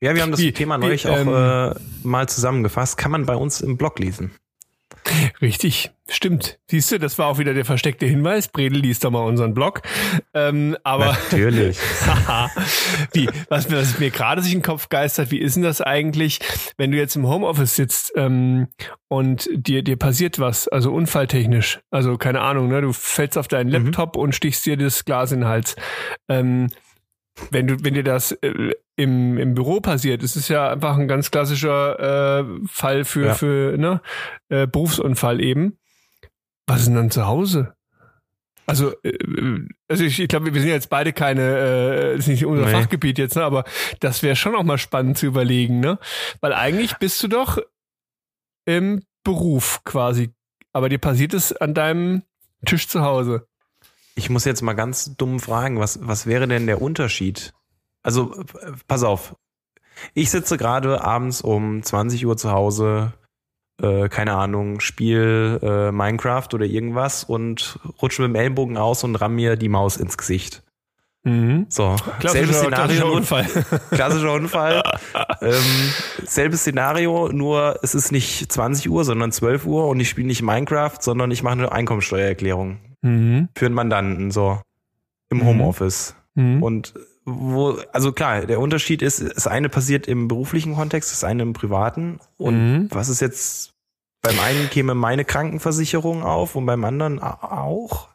Ja, wir haben das Wie- Thema wie, neulich auch ähm, äh, mal zusammengefasst. Kann man bei uns im Blog lesen. Richtig, stimmt. Siehst du, das war auch wieder der versteckte Hinweis. Bredel liest doch mal unseren Blog. Ähm, aber Natürlich. Haha. wie, was, mir- was mir gerade sich in den Kopf geistert, wie ist denn das eigentlich, wenn du jetzt im Homeoffice sitzt ähm, und dir, dir passiert was, also unfalltechnisch, also keine Ahnung, ne, du fällst auf deinen Laptop und stichst dir das Glas in den Hals. Ähm, wenn du, wenn dir das äh, im, im Büro passiert, ist es ja einfach ein ganz klassischer äh, Fall für, Ja. für ne, äh, Berufsunfall eben. Was ist denn dann zu Hause? Also, äh, also ich, ich glaube, wir sind jetzt beide keine, äh, ist nicht unser Nee. Fachgebiet jetzt, ne? aber das wäre schon auch mal spannend zu überlegen, ne? Weil eigentlich bist du doch im Beruf quasi, aber dir passiert es an deinem Tisch zu Hause. Ich muss jetzt mal ganz dumm fragen, was, was wäre denn der Unterschied? Also, pass auf. Ich sitze gerade abends um 20 Uhr zu Hause, äh, keine Ahnung, spiel äh, Minecraft oder irgendwas und rutsche mit dem Ellenbogen aus und ramm mir die Maus ins Gesicht. Mhm. So, Klassischer, selbes klassischer Szenario, Unfall. klassischer Unfall. ähm, selbes Szenario, nur es ist nicht 20 Uhr, sondern 12 Uhr und ich spiele nicht Minecraft, sondern ich mache eine Einkommensteuererklärung mhm. für einen Mandanten, so im Mhm. Homeoffice. Mhm. Und wo, also klar, der Unterschied ist, das eine passiert im beruflichen Kontext, das eine im privaten. Und Mhm. was ist jetzt, beim einen käme meine Krankenversicherung auf und beim anderen auch?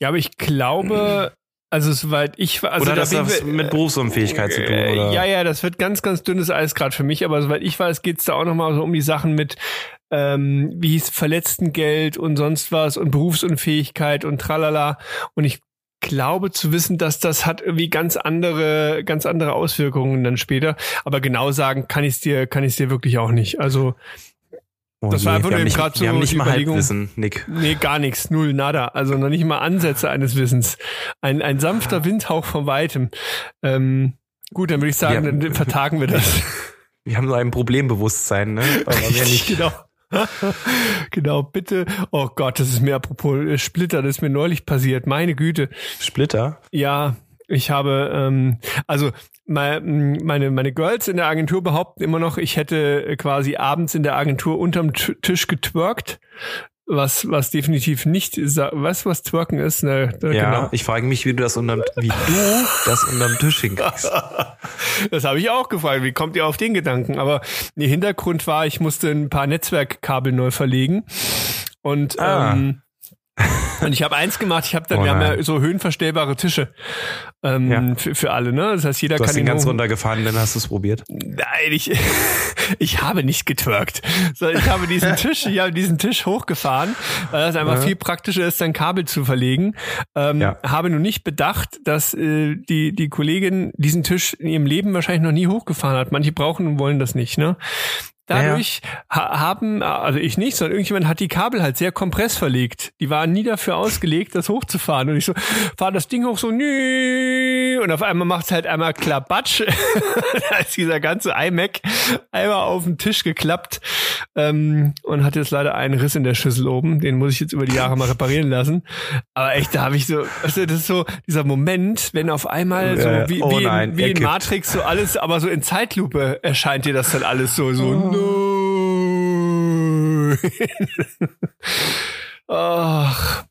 Ja, aber ich glaube, also soweit ich war, also oder da hat das was wir- mit Berufsunfähigkeit zu tun? Äh, Oder? Ja, ja, das wird ganz, ganz dünnes Eis gerade für mich, aber soweit ich weiß, geht's da auch nochmal so um die Sachen mit, ähm, wie hieß Verletztengeld und sonst was und Berufsunfähigkeit und tralala. Und ich glaube zu wissen, dass das hat irgendwie ganz andere, ganz andere Auswirkungen dann später. Aber genau sagen kann ich dir, kann ich dir wirklich auch nicht. Also, Oh das war je, einfach wir nur haben grad so wir haben nicht die mal. Halbwissen, Nick. nee, gar nichts, null, nada. Also noch nicht mal Ansätze eines Wissens. Ein, ein sanfter Windhauch von weitem. Ähm, gut, dann würde ich sagen, Ja. dann vertagen wir das. Wir haben nur ein Problembewusstsein, ne? Nicht. genau. genau, bitte. Oh Gott, das ist mir apropos äh, Splitter, das ist mir neulich passiert. Meine Güte. Splitter? Ja, ich habe, ähm, also me- meine, meine Girls in der Agentur behaupten immer noch, ich hätte quasi abends in der Agentur unterm Tisch getwerkt. Was, was definitiv nicht, weißt du, was Twerken ist? Ne, ja, genau. ich frage mich, wie du das unterm, wie du das unterm Tisch hinkriegst. das habe ich auch gefragt. Wie kommt ihr auf den Gedanken? Aber der Hintergrund war, ich musste ein paar Netzwerkkabel neu verlegen und ah. ähm, und ich habe eins gemacht, ich habe dann, oh wir haben ja so höhenverstellbare Tische ähm, ja. für, für alle, ne? Das heißt, jeder du kann hast den ganz runtergefahren, dann hast du es probiert. Nein, ich, ich habe nicht getwerkt. Ich habe diesen Tisch, ich habe diesen Tisch hochgefahren, weil das einfach ja. viel praktischer ist, dann Kabel zu verlegen. Ähm, ja. Habe nur nicht bedacht, dass äh, die, die Kollegin diesen Tisch in ihrem Leben wahrscheinlich noch nie hochgefahren hat. Manche brauchen und wollen das nicht, ne? Dadurch ja. haben, also ich nicht, sondern irgendjemand hat die Kabel halt sehr kompress verlegt. Die waren nie dafür ausgelegt, das hochzufahren. Und ich so, fahr das Ding hoch so, nü, und auf einmal macht es halt einmal klabatsch. da ist dieser ganze iMac einmal auf den Tisch geklappt ähm, und hat jetzt leider einen Riss in der Schüssel oben. Den muss ich jetzt über die Jahre mal reparieren lassen. Aber echt, da habe ich so, also das ist so dieser Moment, wenn auf einmal so wie, oh wie, nein, in, wie in Matrix so alles, aber so in Zeitlupe erscheint dir das dann alles so, so, oh. Ach,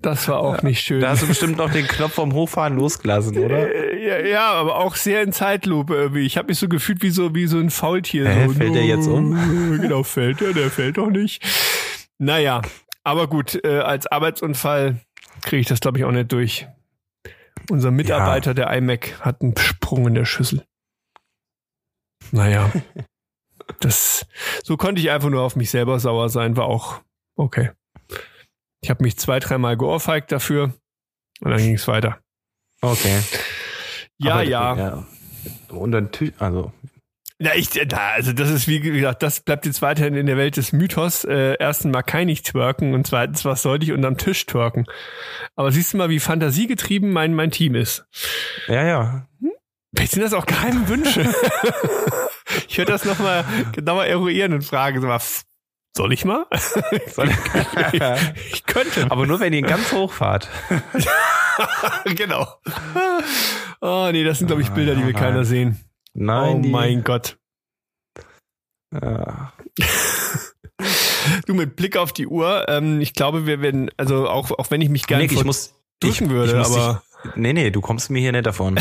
das war auch nicht schön. Da hast du bestimmt noch den Knopf vom Hochfahren losgelassen, oder? Äh, ja, ja aber auch sehr in Zeitlupe irgendwie. Ich habe mich so gefühlt wie so wie so ein Faultier. Hä, so. Fällt der jetzt um? Genau, fällt der, der fällt doch nicht. Naja, aber gut, äh, als Arbeitsunfall kriege ich das, glaube ich, auch nicht durch. Unser Mitarbeiter, ja. der iMac, hat einen Sprung in der Schüssel. Naja. das, so konnte ich einfach nur auf mich selber sauer sein, war auch okay. Ich habe mich zwei, dreimal geohrfeigt dafür und dann ging es weiter. Okay. Ja, Aber, ja. ja. Und dann, also. Ja, ich, da, also das ist wie gesagt, das bleibt jetzt weiterhin in der Welt des Mythos. Äh, erstens mal kann ich twerken und zweitens, was sollte ich unterm Tisch twerken? Aber siehst du mal, wie fantasiegetrieben mein, mein Team ist. Ja, ja. Hm? Vielleicht sind das auch keine Wünsche. ich würde das nochmal genauer eruieren und fragen, so was, soll ich mal? Soll ich, ich, könnte. Aber nur, wenn ihr ihn ganz hoch fahrt. genau. Oh nee, das sind, glaube ich, Bilder, die will keiner sehen. Nein. Oh mein Gott. Ja. du, mit Blick auf die Uhr, ähm, ich glaube, wir werden, also auch, auch wenn ich mich gerne nee, ich muss, drücken würde, ich aber. Dich, nee, nee, du kommst mir hier nicht davon.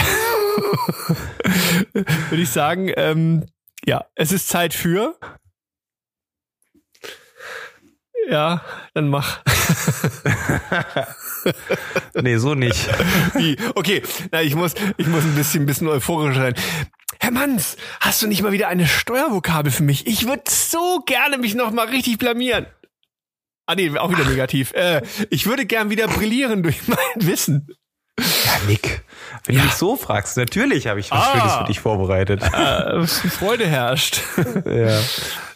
würde ich sagen, ähm, ja, es ist Zeit für. Ja, dann mach. nee, so nicht. Wie? Okay, na, ich muss, ich muss ein bisschen, ein bisschen euphorischer sein. Herr Manns, hast du nicht mal wieder eine Steuervokabel für mich? Ich würde so gerne mich noch mal richtig blamieren. Ah nee, auch wieder negativ. Äh, ich würde gern wieder brillieren durch mein Wissen. Ja, Nick, wenn ja. du mich so fragst, natürlich habe ich was ah, Schönes für dich vorbereitet. Äh, Freude herrscht. ja.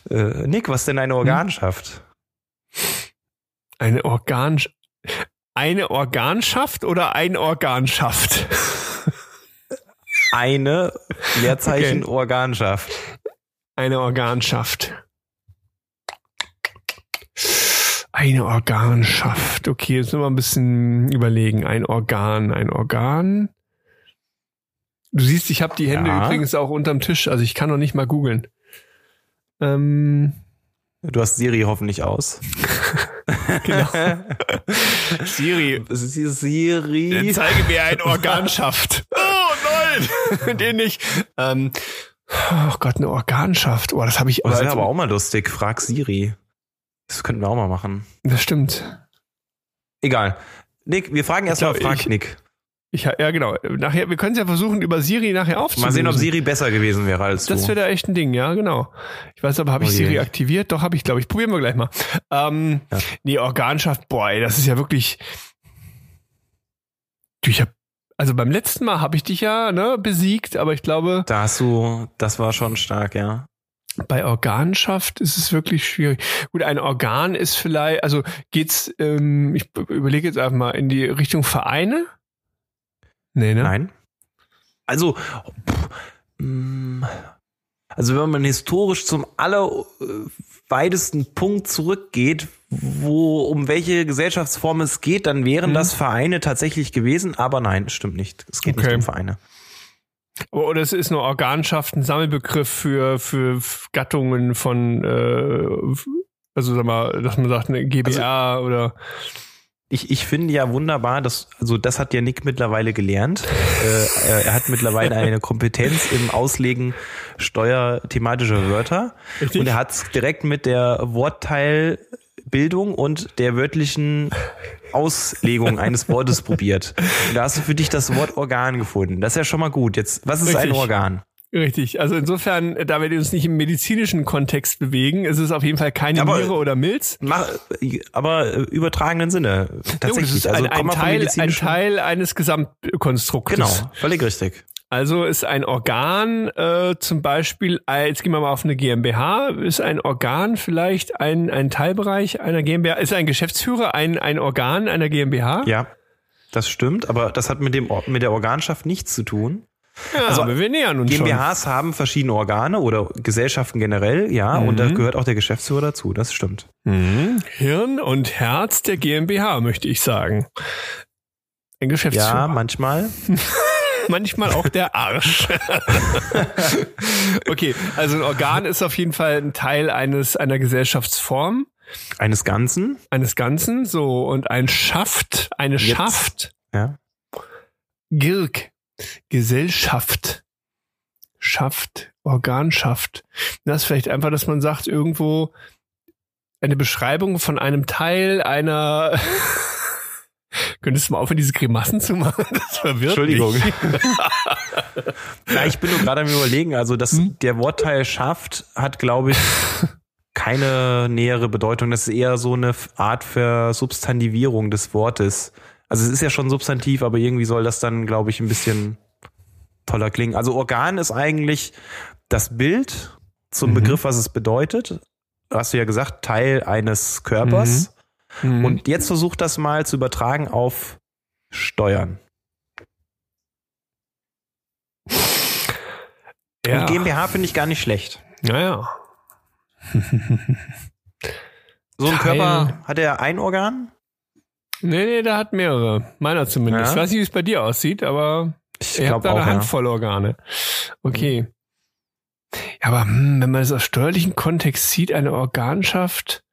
Äh, Nick, was denn eine Organschaft? Eine Organ eine Organschaft oder ein Organschaft? Eine Leerzeichen okay. Organschaft. Eine Organschaft. Eine Organschaft. Okay, jetzt müssen wir ein bisschen überlegen. Ein Organ, ein Organ. Du siehst, ich habe die Hände ja. übrigens auch unterm Tisch, also ich kann noch nicht mal googeln. Ähm, du hast Siri hoffentlich aus. genau. Siri. Siri. Zeige mir ein Organschaft. Oh nein, den nicht. Ähm, oh Gott, eine Organschaft. Oh, das habe ich. Oh, das wäre aber auch mal lustig. Frag Siri. Das könnten wir auch mal machen. Das stimmt. Egal. Nick, wir fragen erstmal, frag ich, Nick. Ich, ja, genau. Nachher, wir können es ja versuchen, über Siri nachher aufzunehmen. Mal sehen, ob Siri besser gewesen wäre als du. Das wäre da echt ein Ding, ja, genau. Ich weiß aber, habe ich oh Siri aktiviert? Doch, habe ich, glaube ich. Probieren wir gleich mal. Ähm, ja. Nee, Organschaft, boah, ey, das ist ja wirklich. Du, ich hab, also beim letzten Mal habe ich dich ja ne, besiegt, aber ich glaube. Da hast du, das war schon stark, ja bei Organschaft ist es wirklich schwierig. Gut, ein Organ ist vielleicht, also geht's, ähm, ich überlege jetzt einfach mal in die Richtung Vereine? Nee, ne? Nein. Also, pff, mm, also wenn man historisch zum allerweitesten Punkt zurückgeht, wo um welche Gesellschaftsform es geht, dann wären mhm. das Vereine tatsächlich gewesen, aber nein, stimmt nicht. Es geht okay. nicht um Vereine. Oder es ist nur Organschaft, ein Sammelbegriff für, für Gattungen von äh, Also sag mal, dass man sagt, eine GBA Also oder Ich, ich finde ja wunderbar, dass, also das hat ja Nick mittlerweile gelernt. äh, er, er hat mittlerweile eine Kompetenz im Auslegen steuerthematischer Wörter. Richtig. Und er hat es direkt mit der Wortteilbildung und der wörtlichen Auslegung eines Wortes probiert. Und da hast du für dich das Wort Organ gefunden. Das ist ja schon mal gut. Jetzt, was ist ein Richtig. Organ? Richtig. Also insofern, da wir uns nicht im medizinischen Kontext bewegen, ist es auf jeden Fall keine Aber- Niere oder Milz. Mach, aber äh, übertragenen Sinne. Tatsächlich. ein, also ein, vom Teil, ein Teil eines Gesamtkonstruktes. Genau, völlig richtig. Also ist ein Organ äh, zum Beispiel, äh, jetzt gehen wir mal auf eine GmbH, ist ein Organ vielleicht ein, ein Teilbereich einer GmbH, ist ein Geschäftsführer ein, ein Organ einer GmbH? Ja, das stimmt, aber das hat mit, dem, mit der Organschaft nichts zu tun. Ja, Also, aber wir nähern uns GmbHs haben verschiedene Organe oder Gesellschaften generell, ja, und da Mhm. gehört auch der Geschäftsführer dazu, das stimmt. schon. Mhm. Hirn und Herz der GmbH, möchte ich sagen. Ein Geschäftsführer. Ja, manchmal. manchmal auch der Arsch. okay, also ein Organ ist auf jeden Fall ein Teil eines einer Gesellschaftsform, Eines Ganzen, eines Ganzen. So und ein Schaft, eine Jetzt. Schaft, ja. Girk, Gesellschaft, Schaft, Organschaft. Das ist vielleicht einfach, dass man sagt irgendwo eine Beschreibung von einem Teil einer. Könntest du mal aufhören, diese Grimassen zu machen? Das verwirrt Entschuldigung. mich. Ja, ich bin nur gerade am überlegen, also das, Hm? der Wortteil schafft hat, glaube ich, keine nähere Bedeutung. Das ist eher so eine Art Versubstantivierung des Wortes. Also es ist ja schon Substantiv, aber irgendwie soll das dann, glaube ich, ein bisschen toller klingen. Also Organ ist eigentlich das Bild zum Mhm. Begriff, was es bedeutet. Hast du ja gesagt, Teil eines Körpers. Mhm. Und jetzt versuch das mal zu übertragen auf Steuern. ja. Und GmbH finde ich gar nicht schlecht. Ja, ja. So ein Teil- Körper, hat er ein Organ? Nee, nee, der hat mehrere. Meiner zumindest. Ja? Ich weiß nicht, wie es bei dir aussieht, aber Ich habt da eine Handvoll Organe. Okay. Ja, aber hm, wenn man es aus steuerlichen Kontext sieht, eine Organschaft,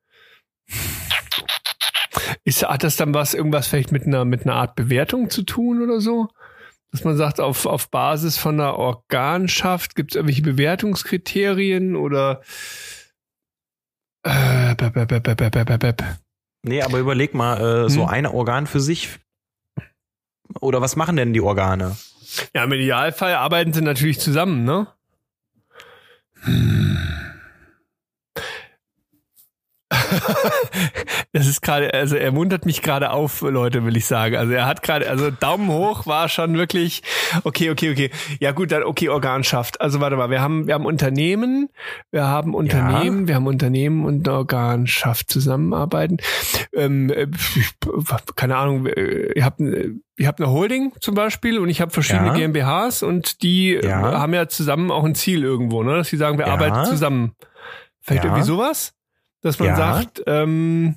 ist, hat das dann was, irgendwas vielleicht mit einer, mit einer Art Bewertung zu tun oder so? Dass man sagt, auf, auf Basis von einer Organschaft gibt es irgendwelche Bewertungskriterien oder äh, bäb, bäb, bäb, bäb. Nee, aber überleg mal, äh, so Hm? ein Organ für sich. Oder was machen denn die Organe? Ja, im Idealfall arbeiten sie natürlich zusammen, ne? Hm. Das ist gerade, also er muntert mich gerade auf, Leute, will ich sagen. Also er hat gerade, also Daumen hoch war schon wirklich, okay, okay, okay. Ja gut, dann okay, Organschaft. Also warte mal, wir haben, wir haben Unternehmen, wir haben Unternehmen, wir haben Unternehmen und Organschaft zusammenarbeiten. Ähm, äh, keine Ahnung, äh, ihr habt, äh, ihr habt eine Holding zum Beispiel und ich habe verschiedene Ja. GmbHs und die Ja. haben ja zusammen auch ein Ziel irgendwo, ne? Dass sie sagen, wir Ja. arbeiten zusammen. Vielleicht Ja. irgendwie sowas? Dass man Ja. sagt, ähm,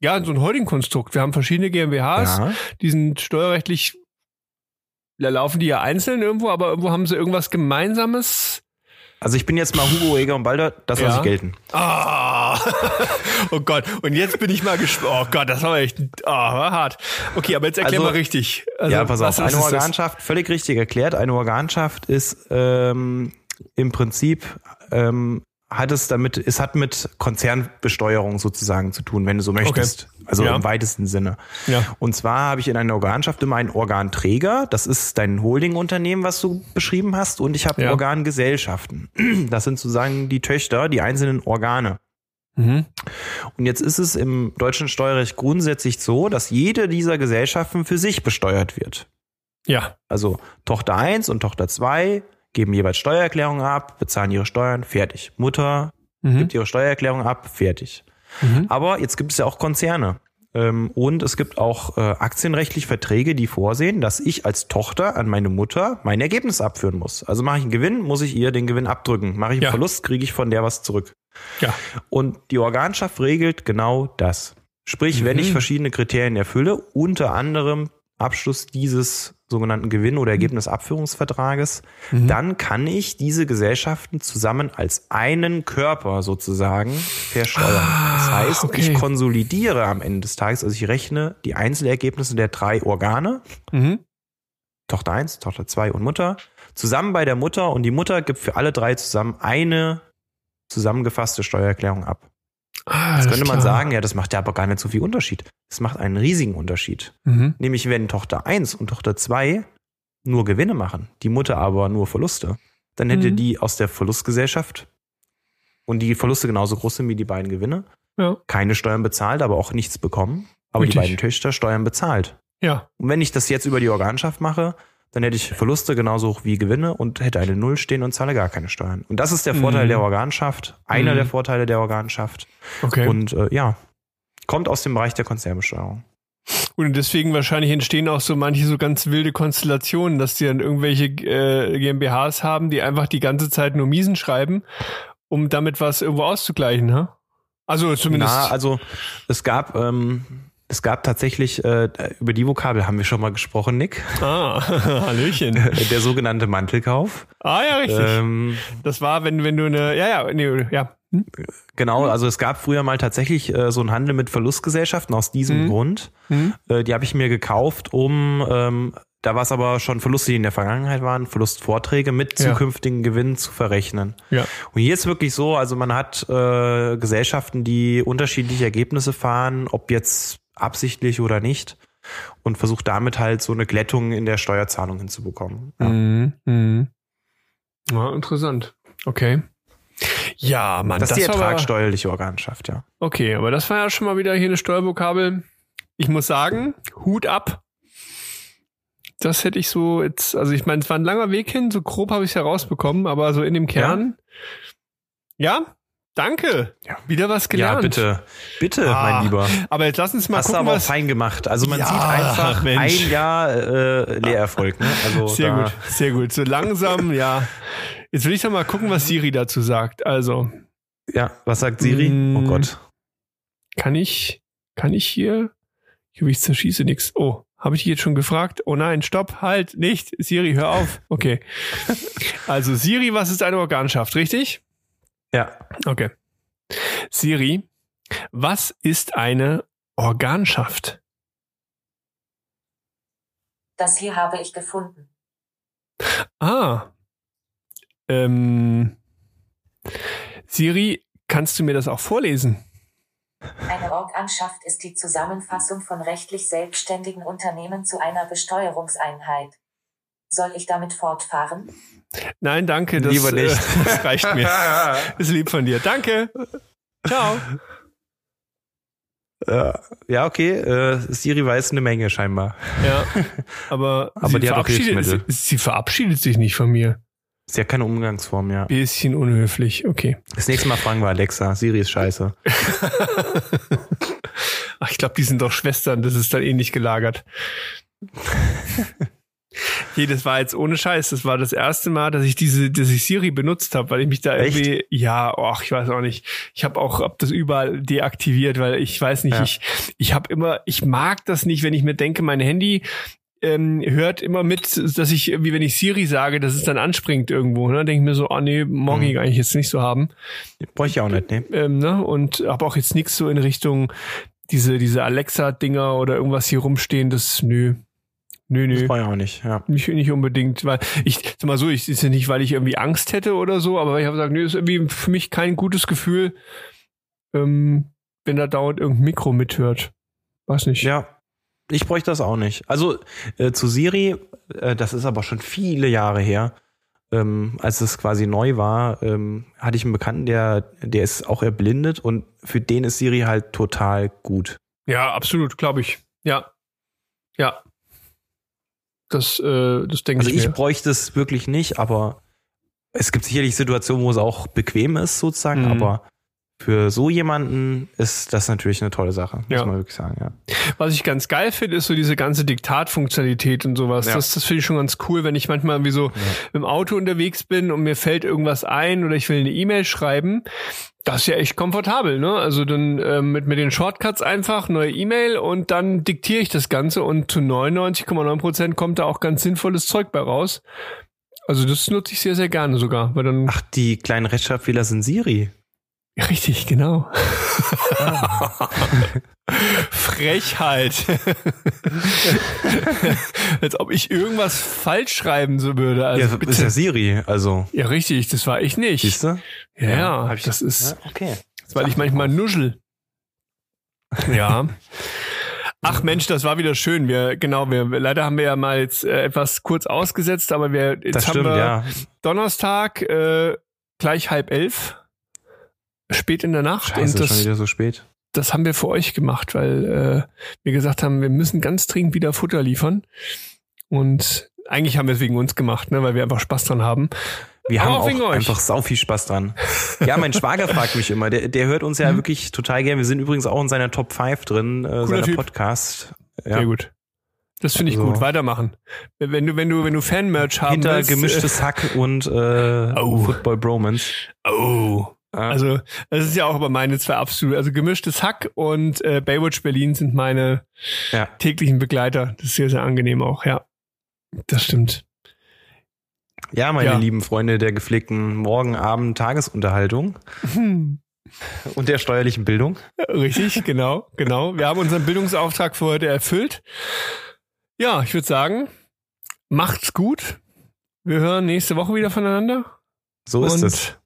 ja, so ein Holding-Konstrukt. Wir haben verschiedene GmbHs, Ja. die sind steuerrechtlich, da laufen die ja einzeln irgendwo, aber irgendwo haben sie irgendwas Gemeinsames. Also ich bin jetzt mal Hugo Eger und Balder, das lasse Ja. ich gelten. Ah, oh Gott. Und jetzt bin ich mal gespannt. Oh Gott, das war echt, ah, war hart. Okay, aber jetzt erklär Also- mal richtig. Also, ja, pass auf, eine das? Organschaft, völlig richtig erklärt, eine Organschaft ist ähm, im Prinzip ähm, hat es damit, es hat mit Konzernbesteuerung sozusagen zu tun, wenn du so möchtest. Also Ja. im weitesten Sinne. Ja. Und zwar habe ich in einer Organschaft immer einen Organträger, das ist dein Holdingunternehmen, was du beschrieben hast, und ich habe Ja. Organgesellschaften. Das sind sozusagen die Töchter, die einzelnen Organe. Mhm. Und jetzt ist es im deutschen Steuerrecht grundsätzlich so, dass jede dieser Gesellschaften für sich besteuert wird. Ja. Also Tochter 1 und Tochter 2 geben jeweils Steuererklärungen ab, bezahlen ihre Steuern, fertig. Mutter Mhm. gibt ihre Steuererklärung ab, fertig. Mhm. Aber jetzt gibt es ja auch Konzerne. Ähm, Und es gibt auch äh, aktienrechtlich Verträge, die vorsehen, dass ich als Tochter an meine Mutter mein Ergebnis abführen muss. Also mache ich einen Gewinn, muss ich ihr den Gewinn abdrücken. Mache ich einen Ja. Verlust, kriege ich von der was zurück. Ja. Und die Organschaft regelt genau das. Sprich, wenn Mhm. ich verschiedene Kriterien erfülle, unter anderem Abschluss dieses sogenannten Gewinn- oder Ergebnisabführungsvertrages, Mhm. dann kann ich diese Gesellschaften zusammen als einen Körper sozusagen versteuern. Ah, das heißt, okay. ich konsolidiere am Ende des Tages, also ich rechne die Einzelergebnisse der drei Organe, Mhm. Tochter 1, Tochter 2 und Mutter, zusammen bei der Mutter und die Mutter gibt für alle drei zusammen eine zusammengefasste Steuererklärung ab. Ah, alles könnte man klar. sagen, ja, das macht ja aber gar nicht so viel Unterschied. Es macht einen riesigen Unterschied. Mhm. Nämlich wenn Tochter 1 und Tochter 2 nur Gewinne machen, die Mutter aber nur Verluste, dann hätte Mhm. die aus der Verlustgesellschaft und die Verluste genauso groß sind wie die beiden Gewinne, Ja. keine Steuern bezahlt, aber auch nichts bekommen, aber Richtig. die beiden Töchter Steuern bezahlt. Ja. Und wenn ich das jetzt über die Organschaft mache, dann hätte ich Verluste genauso hoch wie Gewinne und hätte eine Null stehen und zahle gar keine Steuern. Und das ist der Vorteil Mhm. der Organschaft, einer Mhm. der Vorteile der Organschaft. Okay. Und äh, ja, kommt aus dem Bereich der Konzernbesteuerung. Und deswegen wahrscheinlich entstehen auch so manche so ganz wilde Konstellationen, dass die dann irgendwelche äh, GmbHs haben, die einfach die ganze Zeit nur Miesen schreiben, um damit was irgendwo auszugleichen, ne? Also zumindest. Na, also es gab, ähm, es gab tatsächlich, äh, über die Vokabel haben wir schon mal gesprochen, Nick, ah, Hallöchen. der sogenannte Mantelkauf. Ah ja, richtig. Ähm, das war, wenn, wenn du eine, ja, ja, nee, ja. Hm? genau, also es gab früher mal tatsächlich äh, so einen Handel mit Verlustgesellschaften aus diesem Mhm. Grund. Hm? Äh, die habe ich mir gekauft, um, ähm, da war es aber schon Verluste, die in der Vergangenheit waren, Verlustvorträge mit Ja. zukünftigen Gewinnen zu verrechnen. Ja. Und hier ist wirklich so, also man hat äh, Gesellschaften, die unterschiedliche Ergebnisse fahren, ob jetzt absichtlich oder nicht, und versucht damit halt so eine Glättung in der Steuerzahlung hinzubekommen. Ja. Mhm. Mhm. Ja, interessant. Okay. Ja, Mann, Das ist die war aber- Organschaft, ja. Okay, aber das war ja schon mal wieder hier eine Steuervokabel. Ich muss sagen, Hut ab. Das hätte ich so jetzt, also ich meine, es war ein langer Weg hin, so grob habe ich es herausbekommen, aber so in dem Kern. Ja, danke. Ja. Wieder was gelernt. Ja, bitte, bitte, Ah, mein Lieber. Aber jetzt lass uns mal Hast du gucken, aber auch was. fein gemacht. Also man Ja, sieht einfach Mensch. ein Jahr äh, Lehrerfolg. Ne? Also Sehr gut, sehr gut. So langsam, ja. Jetzt will ich doch mal gucken, was Siri dazu sagt. Also, Ja, was sagt Siri? Mm. Oh Gott. kann ich, kann ich hier? Ich, ich zerschieße nichts. Oh, habe ich dich jetzt schon gefragt? Oh nein, stopp, halt, nicht. Siri, hör auf. Okay. Also Siri, was ist eine Organschaft, richtig? Ja. Okay. Siri, was ist eine Organschaft? Das hier habe ich gefunden. Ah. Ähm, Siri, kannst du mir das auch vorlesen? Eine Organschaft ist die Zusammenfassung von rechtlich selbstständigen Unternehmen zu einer Besteuerungseinheit. Soll ich damit fortfahren? Nein, danke. Das, Lieber nicht. Äh, das reicht mir. Ist lieb von dir. Danke. Ciao. Äh, ja, okay. Äh, Siri weiß eine Menge scheinbar. Ja, aber, Aber sie, die hat auch verabschiedet, sie, sie verabschiedet sich nicht von mir. Ist ja keine Umgangsform, ja. Bisschen unhöflich. Okay. Das nächste Mal fragen wir Alexa. Siri ist scheiße. Ach, ich glaube, die sind doch Schwestern. Das ist dann ähnlich gelagert. Nee, das war jetzt ohne Scheiß. Das war das erste Mal, dass ich diese, dass ich Siri benutzt habe, weil ich mich da Echt? irgendwie, ja, ach, ich weiß auch nicht. Ich habe auch hab das überall deaktiviert, weil ich weiß nicht, Ja. ich, ich habe immer, ich mag das nicht, wenn ich mir denke, mein Handy ähm, hört immer mit, dass ich, wie wenn ich Siri sage, dass es dann anspringt irgendwo. Ne? Denke ich mir so, ah nee, mag ich Mhm. eigentlich jetzt nicht so haben. Bräuchte ich auch nicht, ne? Ähm, ne? Und habe auch jetzt nichts so in Richtung diese, diese Alexa-Dinger oder irgendwas hier rumstehen. Das, nö. Nö, Das nö. brauche ich auch nicht, ja. Nicht, nicht unbedingt, weil ich sag mal so, ich ist ja nicht, weil ich irgendwie Angst hätte oder so, aber ich habe gesagt, nee, ist irgendwie für mich kein gutes Gefühl, ähm, wenn da dauernd irgendein Mikro mithört. Weiß nicht. Ja, ich bräuchte das auch nicht. Also äh, zu Siri, äh, das ist aber schon viele Jahre her, ähm, als es quasi neu war, ähm, hatte ich einen Bekannten, der, der ist auch erblindet und für den ist Siri halt total gut. Ja, absolut, glaube ich. Ja. Ja. Das, äh, das denke Also ich ich mir. bräuchte es wirklich nicht, aber es gibt sicherlich Situationen, wo es auch bequem ist sozusagen, Mhm. aber für so jemanden ist das natürlich eine tolle Sache, muss Ja. man wirklich sagen, ja. Was ich ganz geil finde, ist so diese ganze Diktatfunktionalität und sowas. Ja. Das, das finde ich schon ganz cool, wenn ich manchmal irgendwie so im Auto unterwegs bin und mir fällt irgendwas ein oder ich will eine E-Mail schreiben. Das ist ja echt komfortabel, ne? Also dann ähm, mit, mit den Shortcuts einfach neue E-Mail und dann diktiere ich das Ganze und zu 99,9 Prozent kommt da auch ganz sinnvolles Zeug bei raus. Also das nutze ich sehr, sehr gerne sogar, weil dann Ach, die kleinen Rechtschreibfehler sind Siri. Ja, Richtig, genau. Frechheit. Als ob ich irgendwas falsch schreiben so würde. Also ja, bitte. ist ja Siri, also. ja, richtig, das war ich nicht. Siehst du? Ja, ja hab ich- das ist, Ja, okay. das weil ich manchmal nuschel. Ja. Ach Mensch, das war wieder schön. Wir genau, wir leider haben wir ja mal jetzt äh, etwas kurz ausgesetzt, aber wir jetzt Das haben stimmt, wir ja. Donnerstag äh, gleich halb elf, spät in der Nacht Scheiße, und schon das wieder so spät. das haben wir für euch gemacht, weil äh, wir gesagt haben, wir müssen ganz dringend wieder Futter liefern. Und eigentlich haben wir es wegen uns gemacht, ne, weil wir einfach Spaß dran haben. Wir Aber haben auch einfach sau viel Spaß dran. Ja, mein Schwager fragt mich immer. Der, der hört uns ja wirklich total gern. Wir sind übrigens auch in seiner Top 5 drin, äh, seiner Typ. Podcast. Ja. Sehr gut. Das finde ich Also- gut. Weitermachen. Wenn du, wenn du, wenn du Fanmerch haben Hinter willst, gemischtes Hack und äh, Oh. Football Bromance. Äh, oh. Ja. Also, das ist ja auch aber meine zwei absolut. Also gemischtes Hack und äh, Baywatch Berlin sind meine Ja. täglichen Begleiter. Das ist sehr, sehr angenehm auch, ja. Das stimmt. Ja, meine Ja. lieben Freunde der gepflegten Morgenabend Tagesunterhaltung Hm. und der steuerlichen Bildung. Richtig, genau, genau. Wir haben unseren Bildungsauftrag für heute erfüllt. Ja, ich würde sagen, macht's gut. Wir hören nächste Woche wieder voneinander. So ist Und es.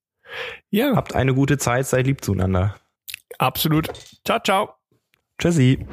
Ja. Habt eine gute Zeit, seid lieb zueinander. Absolut. Ciao, ciao. Tschüssi.